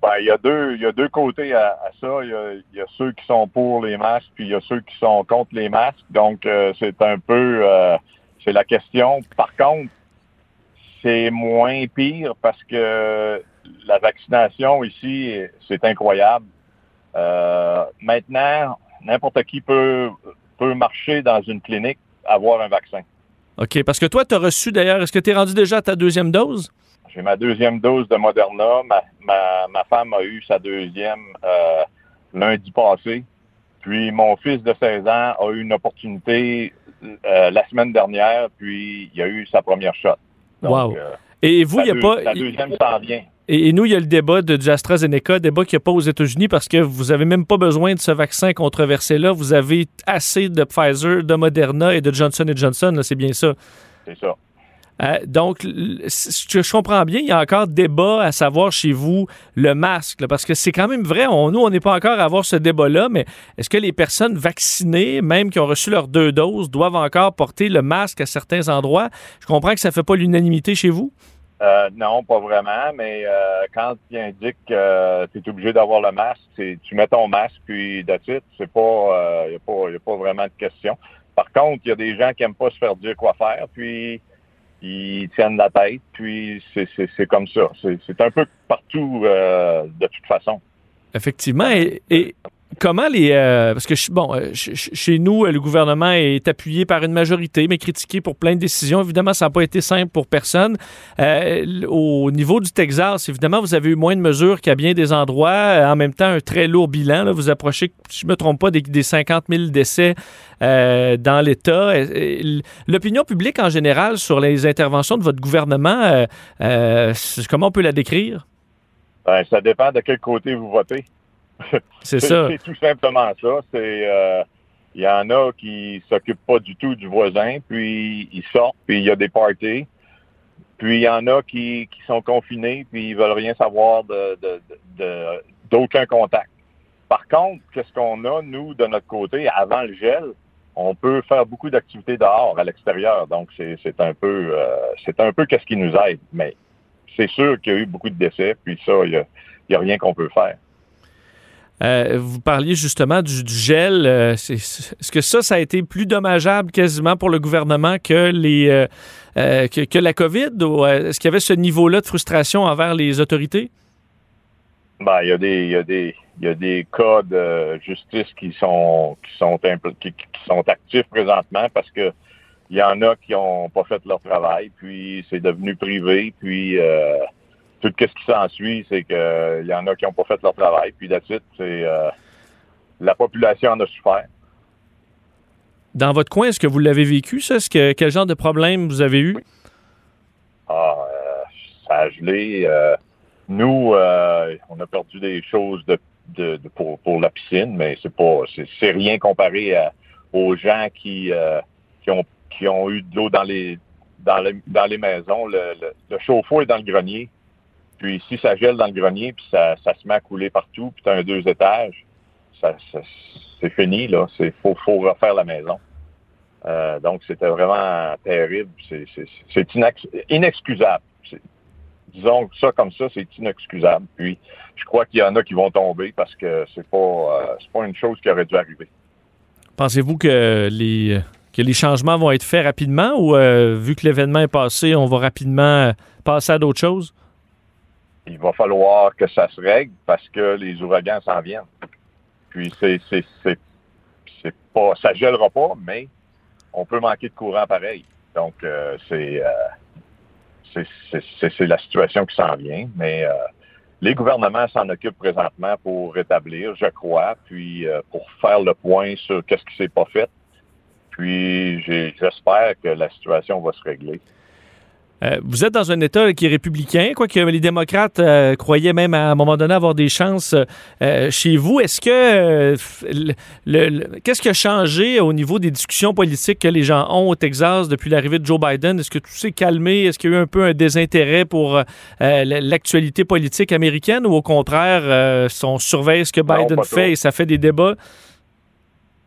ben, il y a deux, il y a deux côtés à, ça. Il y, a, il y, a, ceux qui sont pour les masques, puis il y a ceux qui sont contre les masques. Donc, euh, c'est un peu, euh, c'est la question. Par contre, c'est moins pire parce que la vaccination ici, c'est incroyable. Euh, maintenant, n'importe qui peut, peut marcher dans une clinique, avoir un vaccin. OK. Parce que toi, tu as reçu d'ailleurs, est-ce que tu es rendu déjà à ta deuxième dose? J'ai ma deuxième dose de Moderna. Ma, ma, ma femme a eu sa deuxième euh, lundi passé. Puis mon fils de 16 ans a eu une opportunité euh, la semaine dernière, puis il a eu sa première shot. Donc, wow. Euh, Et vous, il n'y a deux, pas. La deuxième s'en vient. Et, et, nous, il y a le débat de, du AstraZeneca, débat qu'il n'y a pas aux États-Unis parce que vous n'avez même pas besoin de ce vaccin controversé-là. Vous avez assez de Pfizer, de Moderna et de Johnson Johnson, c'est bien ça? C'est ça. Euh, donc, je, comprends bien, il y a encore débat à savoir chez vous le masque, parce que c'est quand même vrai, on, nous, on n'est pas encore à avoir ce débat-là, mais est-ce que les personnes vaccinées, même qui ont reçu leurs deux doses, doivent encore porter le masque à certains endroits? Je comprends que ça ne fait pas l'unanimité chez vous. Euh, non, pas vraiment, mais euh, quand il indique que tu es obligé d'avoir le masque, tu mets ton masque, puis it. C'est pas, il n'y a, a pas vraiment de question. Par contre, il y a des gens qui n'aiment pas se faire dire quoi faire, puis ils tiennent la tête, puis c'est comme ça. C'est un peu partout euh, de toute façon. Effectivement. Et, comment les. Euh, parce que, bon, euh, chez nous, le gouvernement est appuyé par une majorité, mais critiqué pour plein de décisions. Évidemment, ça n'a pas été simple pour personne. au niveau du Texas, évidemment, vous avez eu moins de mesures qu'à bien des endroits. En même temps, un très lourd bilan. Vous approchez, si je ne me trompe pas, des, des 50 000 décès euh, dans l'État. L'opinion publique en général sur les interventions de votre gouvernement, euh, euh, comment on peut la décrire? Ben, ça dépend de quel côté vous votez. C'est ça. C'est tout simplement ça. C'est il y en a qui s'occupent pas du tout du voisin, puis ils sortent, puis il y a des parties. Puis il y en a qui, sont confinés, puis ils veulent rien savoir de, d'aucun contact. Par contre, qu'est-ce qu'on a, nous, de notre côté, avant le gel? on peut faire beaucoup d'activités dehors, à l'extérieur. Donc, c'est un peu, euh, c'est un peu qu'est-ce qui nous aide. Mais c'est sûr qu'il y a eu beaucoup de décès, puis ça, il n'y a, rien qu'on peut faire. Euh, vous parliez justement du, gel. Euh, est-ce que ça, ça a été plus dommageable quasiment pour le gouvernement que, les, que, la COVID? Est-ce qu'il y avait ce niveau-là de frustration envers les autorités? Ben, il y a des, il y a des, cas de justice qui sont qui qui, sont actifs présentement parce que il y en a qui ont pas fait leur travail, puis c'est devenu privé, puis euh, tout ce qui s'ensuit, c'est que il y en a qui ont pas fait leur travail, puis la suite, c'est euh, la population en a souffert. Dans votre coin, est-ce que vous l'avez vécu, ça? Est-ce que quel genre de problème vous avez eu? Ah, euh, ça a gelé. Euh, nous, euh, on a perdu des choses de, de, pour, pour, la piscine, mais c'est pas c'est rien comparé à, aux gens qui, euh, qui, ont, qui ont eu de l'eau dans les, dans, les, dans les maisons. Le, le, chauffe-eau est dans le grenier. Puis si ça gèle dans le grenier, puis ça, ça se met à couler partout, puis tu as un deux étages, ça, c'est fini, là. Il faut, faut refaire la maison. Euh, donc, c'était vraiment terrible. C'est inexcusable disons ça comme ça, c'est inexcusable. Puis, je crois qu'il y en a qui vont tomber parce que c'est pas, euh, pas une chose qui aurait dû arriver. Pensez-vous que les, que les changements vont être faits rapidement ou, euh, vu que l'événement est passé, on va rapidement passer à d'autres choses? Il va falloir que ça se règle parce que les ouragans s'en viennent. Puis, c'est, c'est, c'est, c'est pas, ça gèlera pas, mais on peut manquer de courant pareil. Donc, euh, c'est, c'est la situation qui s'en vient. Mais euh, les gouvernements s'en occupent présentement pour rétablir, je crois, puis euh, pour faire le point sur qu'est-ce qui s'est pas fait. Puis j'espère que la situation va se régler. Euh, vous êtes dans un État qui est républicain, quoique les démocrates euh, croyaient même à un moment donné avoir des chances euh, chez vous. Est-ce que le, qu'est-ce qui a changé au niveau des discussions politiques que les gens ont au Texas depuis l'arrivée de Joe Biden? Est-ce que tout s'est calmé? Est-ce qu'il y a eu un peu un désintérêt pour l'actualité politique américaine ou au contraire, on surveille ce que Biden fait et ça fait des débats?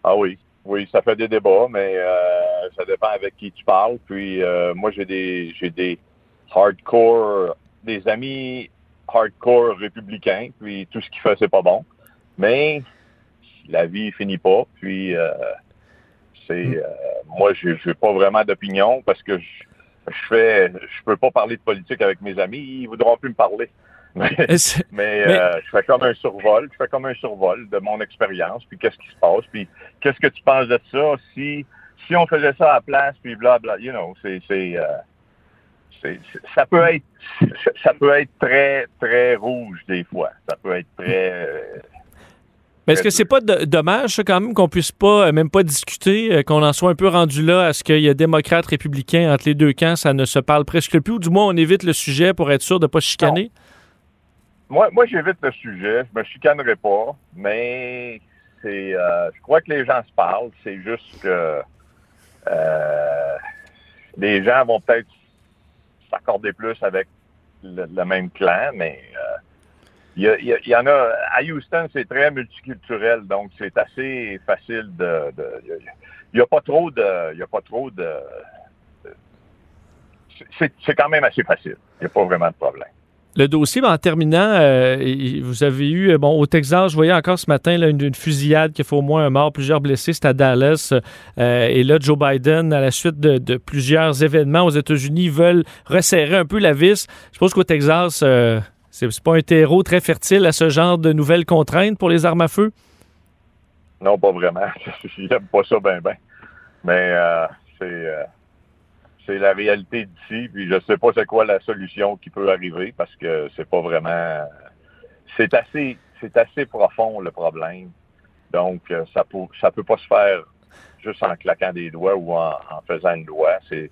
Ah oui, oui, ça fait des débats, mais euh, ça dépend avec qui tu parles. Puis euh, moi, j'ai des j'ai des hardcore, des amis hardcore républicains. Puis tout ce qu'il fait, c'est pas bon. Mais la vie finit pas. Puis euh, c'est hmm. moi, je n'ai pas vraiment d'opinion parce que je, je fais, je peux pas parler de politique avec mes amis. Ils voudront plus me parler. Mais, euh, je fais comme un survol, je fais comme un survol de mon expérience, puis qu'est-ce qui se passe, puis qu'est-ce que tu penses de ça si si on faisait ça à la place, puis bla bla, you know, c'est c'est euh, ça peut être ça peut être très très rouge des fois, ça peut être très euh, mais est-ce que c'est pas dommage, quand même, qu'on puisse pas, même pas discuter, qu'on en soit un peu rendu là à ce qu'il y a démocrates, républicains entre les deux camps, ça ne se parle presque plus, ou du moins on évite le sujet pour être sûr de ne pas chicaner? Moi, moi j'évite le sujet. Je me chicanerai pas, mais c'est, euh, je crois que les gens se parlent. C'est juste que euh, les gens vont peut-être s'accorder plus avec le, même clan, mais euh, il y, en a. À Houston, c'est très multiculturel, donc c'est assez facile de. Il n'y a pas trop de. Il y a pas trop de. c'est quand même assez facile. Il n'y a pas vraiment de problème. Le dossier, ben, en terminant, euh, vous avez eu, euh, bon, au Texas, je voyais encore ce matin une, fusillade qui fait au moins un mort, plusieurs blessés, c'est à Dallas. Euh, et là, Joe Biden, à la suite de, plusieurs événements aux États-Unis, veulent resserrer un peu la vis. Je pense qu'au Texas, c'est pas un terreau très fertile à ce genre de nouvelles contraintes pour les armes à feu? Non, pas vraiment. J'aime pas ça ben ben. Mais c'est c'est la réalité d'ici, puis je sais pas c'est quoi la solution qui peut arriver parce que c'est pas vraiment c'est assez profond le problème. Donc euh, ça peut peut pas se faire juste en claquant des doigts ou en, faisant une loi, c'est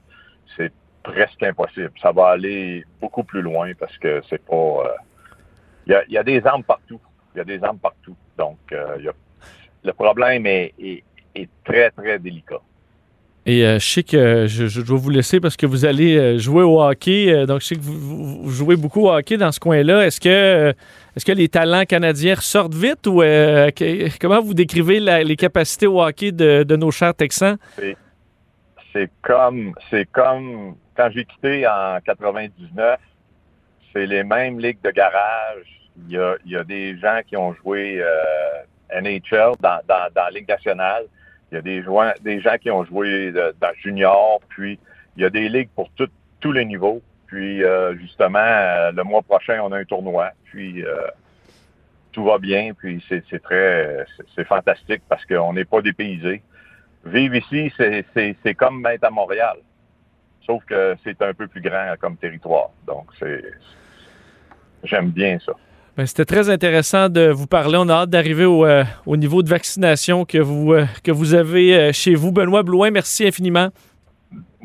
presque impossible. Ça va aller beaucoup plus loin parce que c'est pas euh, il y, a, des armes partout. Il y a des armes partout. Donc euh, le problème est très très délicat. Et euh, je sais que je, dois vous laisser parce que vous allez euh, jouer au hockey. Euh, donc, je sais que vous, jouez beaucoup au hockey dans ce coin-là. Est-ce que, est-ce que les talents canadiens sortent vite ou comment vous décrivez les capacités au hockey de, nos chers Texans? C'est comme, c'est comme quand j'ai quitté en 99, c'est les mêmes ligues de garage. Il y a, il y a des gens qui ont joué NHL dans, dans, dans la Ligue nationale il y a des, gens qui ont joué dans junior, puis il y a des ligues pour tous les niveaux. Puis euh, justement, euh, le mois prochain, on a un tournoi. Puis euh, tout va bien. Puis c'est très, c'est fantastique parce qu'on n'est pas dépaysé. Vivre ici, c'est comme être à Montréal. Sauf que c'est un peu plus grand comme territoire. Donc j'aime bien ça. Ben, c'était très intéressant de vous parler. On a hâte d'arriver au, euh, niveau de vaccination que vous, euh, que vous avez euh, chez vous. Benoît Blouin, merci infiniment.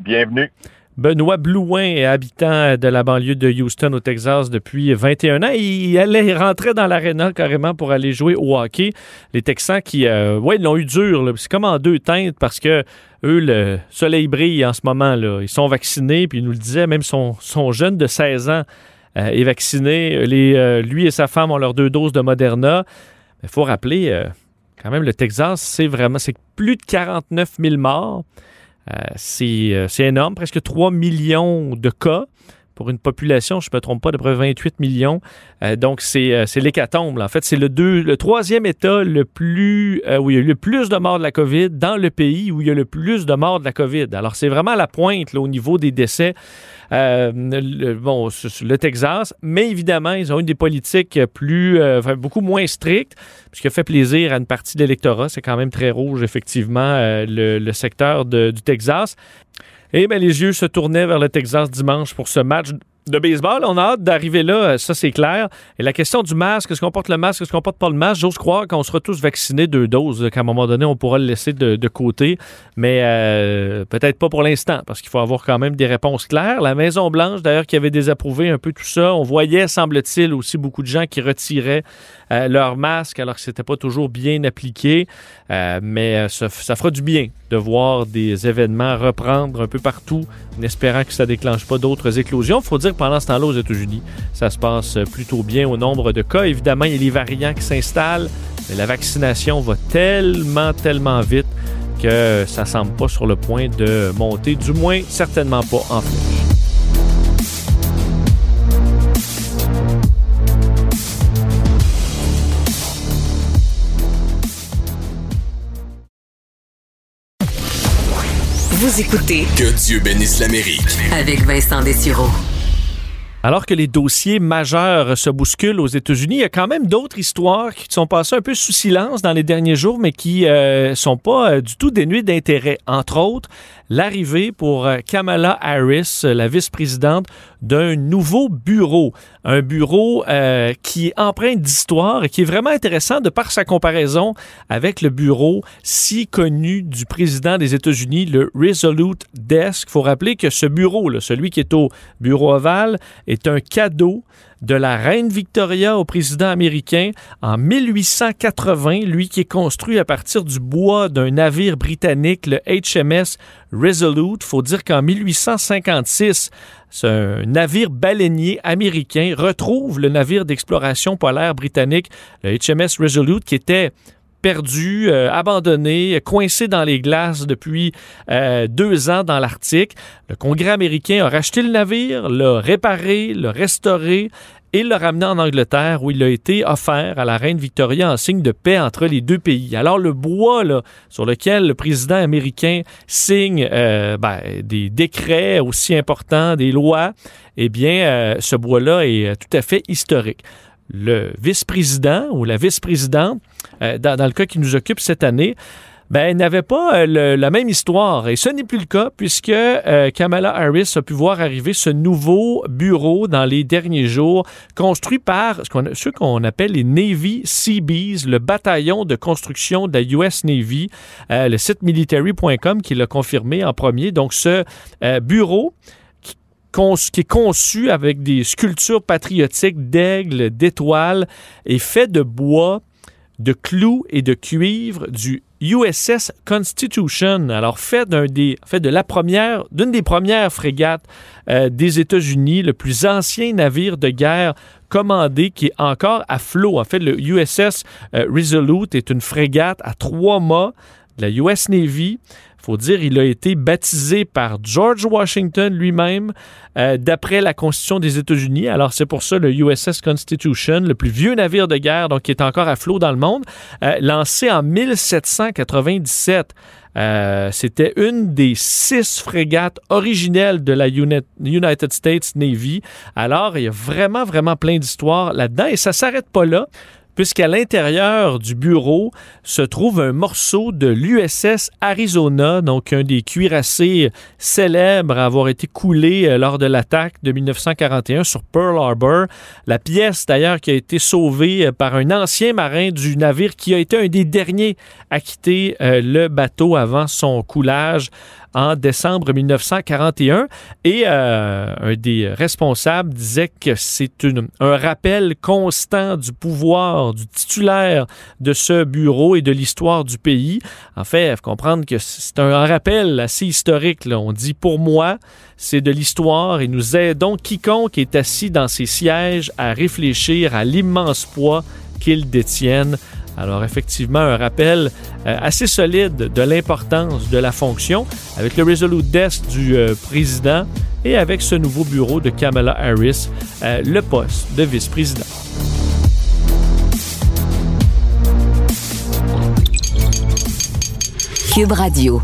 Bienvenue. Benoît Blouin est habitant de la banlieue de Houston au Texas depuis 21 ans. Il allait rentrer dans l'aréna carrément pour aller jouer au hockey. Les Texans qui, ouais, ils l'ont eu dur. C'est comme en deux teintes parce que eux, le soleil brille en ce moment. Là. Ils sont vaccinés, puis ils nous le disaient, même son, son jeune de 16 ans est vacciné. Euh, lui et sa femme ont leurs deux doses de Moderna. Il faut rappeler, euh, quand même, le Texas, c'est vraiment c'est plus de 49 000 morts. c'est énorme, presque 3 millions de cas pour une population, je ne me trompe pas, d'à peu près 28 millions. donc, c'est l'hécatombe. En fait, c'est le, le troisième État le plus, où il y a eu le plus de morts de la COVID dans le pays où il y a le plus de morts de la COVID. Alors, c'est vraiment la pointe au niveau des décès. Euh, le, bon, le Texas, mais évidemment, ils ont eu des politiques plus, euh, beaucoup moins strictes, ce qui a fait plaisir à une partie de l'électorat. C'est quand même très rouge, effectivement, euh, le, secteur du Texas. Et bien, les yeux se tournaient vers le Texas dimanche pour ce match de baseball. On a hâte d'arriver là, euh, ça c'est clair. Et la question du masque, est-ce qu'on porte le masque, est-ce qu'on porte pas le masque, j'ose croire qu'on sera tous vaccinés deux doses, qu'à un moment donné, on pourra le laisser de, côté. Mais euh, peut-être pas pour l'instant, parce qu'il faut avoir quand même des réponses claires. La Maison-Blanche, d'ailleurs, qui avait désapprouvé un peu tout ça, on voyait, semble-t-il, aussi beaucoup de gens qui retiraient euh, leur masque alors que c'était pas toujours bien appliqué. mais ça fera du bien de voir des événements reprendre un peu partout, en espérant que ça déclenche pas d'autres éclosions. Faut dire que pendant ce temps-là, aux États-Unis, ça se passe plutôt bien au nombre de cas. Évidemment, il y a les variants qui s'installent, mais la vaccination va tellement, tellement vite que ça semble pas sur le point de monter, du moins certainement pas en flèche. Vous écoutez Que Dieu bénisse l'Amérique avec Vincent Dessureau. Alors que les dossiers majeurs se bousculent aux États-Unis, il y a quand même d'autres histoires qui sont passées un peu sous silence dans les derniers jours, mais qui euh, sont pas euh, du tout dénuées d'intérêt. Entre autres, l'arrivée pour euh, Kamala Harris, la vice-présidente, d'un nouveau bureau. Un bureau euh, qui est empreint d'histoire et qui est vraiment intéressant de par sa comparaison avec le bureau si connu du président des États-Unis, le Resolute Desk. Il faut rappeler que ce bureau, là, celui qui est au bureau ovale, est un cadeau de la reine Victoria au président américain en 1880, lui qui est construit à partir du bois d'un navire britannique, le HMS Resolute. Faut dire qu'en 1856, ce navire baleinier américain retrouve le navire d'exploration polaire britannique, le HMS Resolute, qui était perdu, euh, abandonné, coincé dans les glaces depuis euh, deux ans dans l'Arctique. Le Congrès américain a racheté le navire, l'a réparé, l'a restauré et l'a ramené en Angleterre où il a été offert à la reine Victoria en signe de paix entre les deux pays. Alors le bois sur lequel le président américain signe euh, ben, des décrets aussi importants, des lois, eh bien ce bois-là est tout à fait historique. Le vice-président ou la vice-présidente, dans, dans, le cas qui nous occupe cette année, ben, n'avait pas euh, la même histoire. Et ce n'est plus le cas puisque euh, Kamala Harris a pu voir arriver ce nouveau bureau dans les derniers jours, construit par ce qu'on, ceux qu'on appelle les Navy Seabees, le bataillon de construction de la US Navy, euh, le site military.com qui l'a confirmé en premier. Donc, ce euh, bureau qui, est conçu avec des sculptures patriotiques d'aigles, d'étoiles, est fait de bois, de clous et de cuivre du USS Constitution, alors fait d'un des, fait de la première, d'une des premières frégates euh, des États-Unis, le plus ancien navire de guerre commandé qui est encore à flot. En fait, le USS euh, Resolute est une frégate à trois mâts de la US Navy faut dire, il a été baptisé par George Washington lui-même euh, d'après la Constitution des États-Unis. Alors c'est pour ça le USS Constitution, le plus vieux navire de guerre, qui est encore à flot dans le monde, euh, lancé en 1797. Euh, c'était une des six frégates originelles de la United States Navy. Alors, il y a vraiment, vraiment plein d'histoires là-dedans et ça s'arrête pas là puisqu'à l'intérieur du bureau se trouve un morceau de l'USS Arizona, donc un des cuirassés célèbres à avoir été coulé euh, lors de l'attaque de 1941 sur Pearl Harbor. La pièce d'ailleurs qui a été sauvée euh, par un ancien marin du navire qui a été un des derniers à quitter euh, le bateau avant son coulage en décembre 1941 et euh, un des responsables disait que c'est un rappel constant du pouvoir du titulaire de ce bureau et de l'histoire du pays. En fait, il faut comprendre que c'est un rappel assez historique. On dit pour moi, c'est de l'histoire et nous aidons quiconque est assis dans ses sièges à réfléchir à l'immense poids qu'ils détiennent alors effectivement, un rappel euh, assez solide de l'importance de la fonction avec le Resolute Desk du euh, président et avec ce nouveau bureau de Kamala Harris, euh, le poste de vice-président. Cube Radio.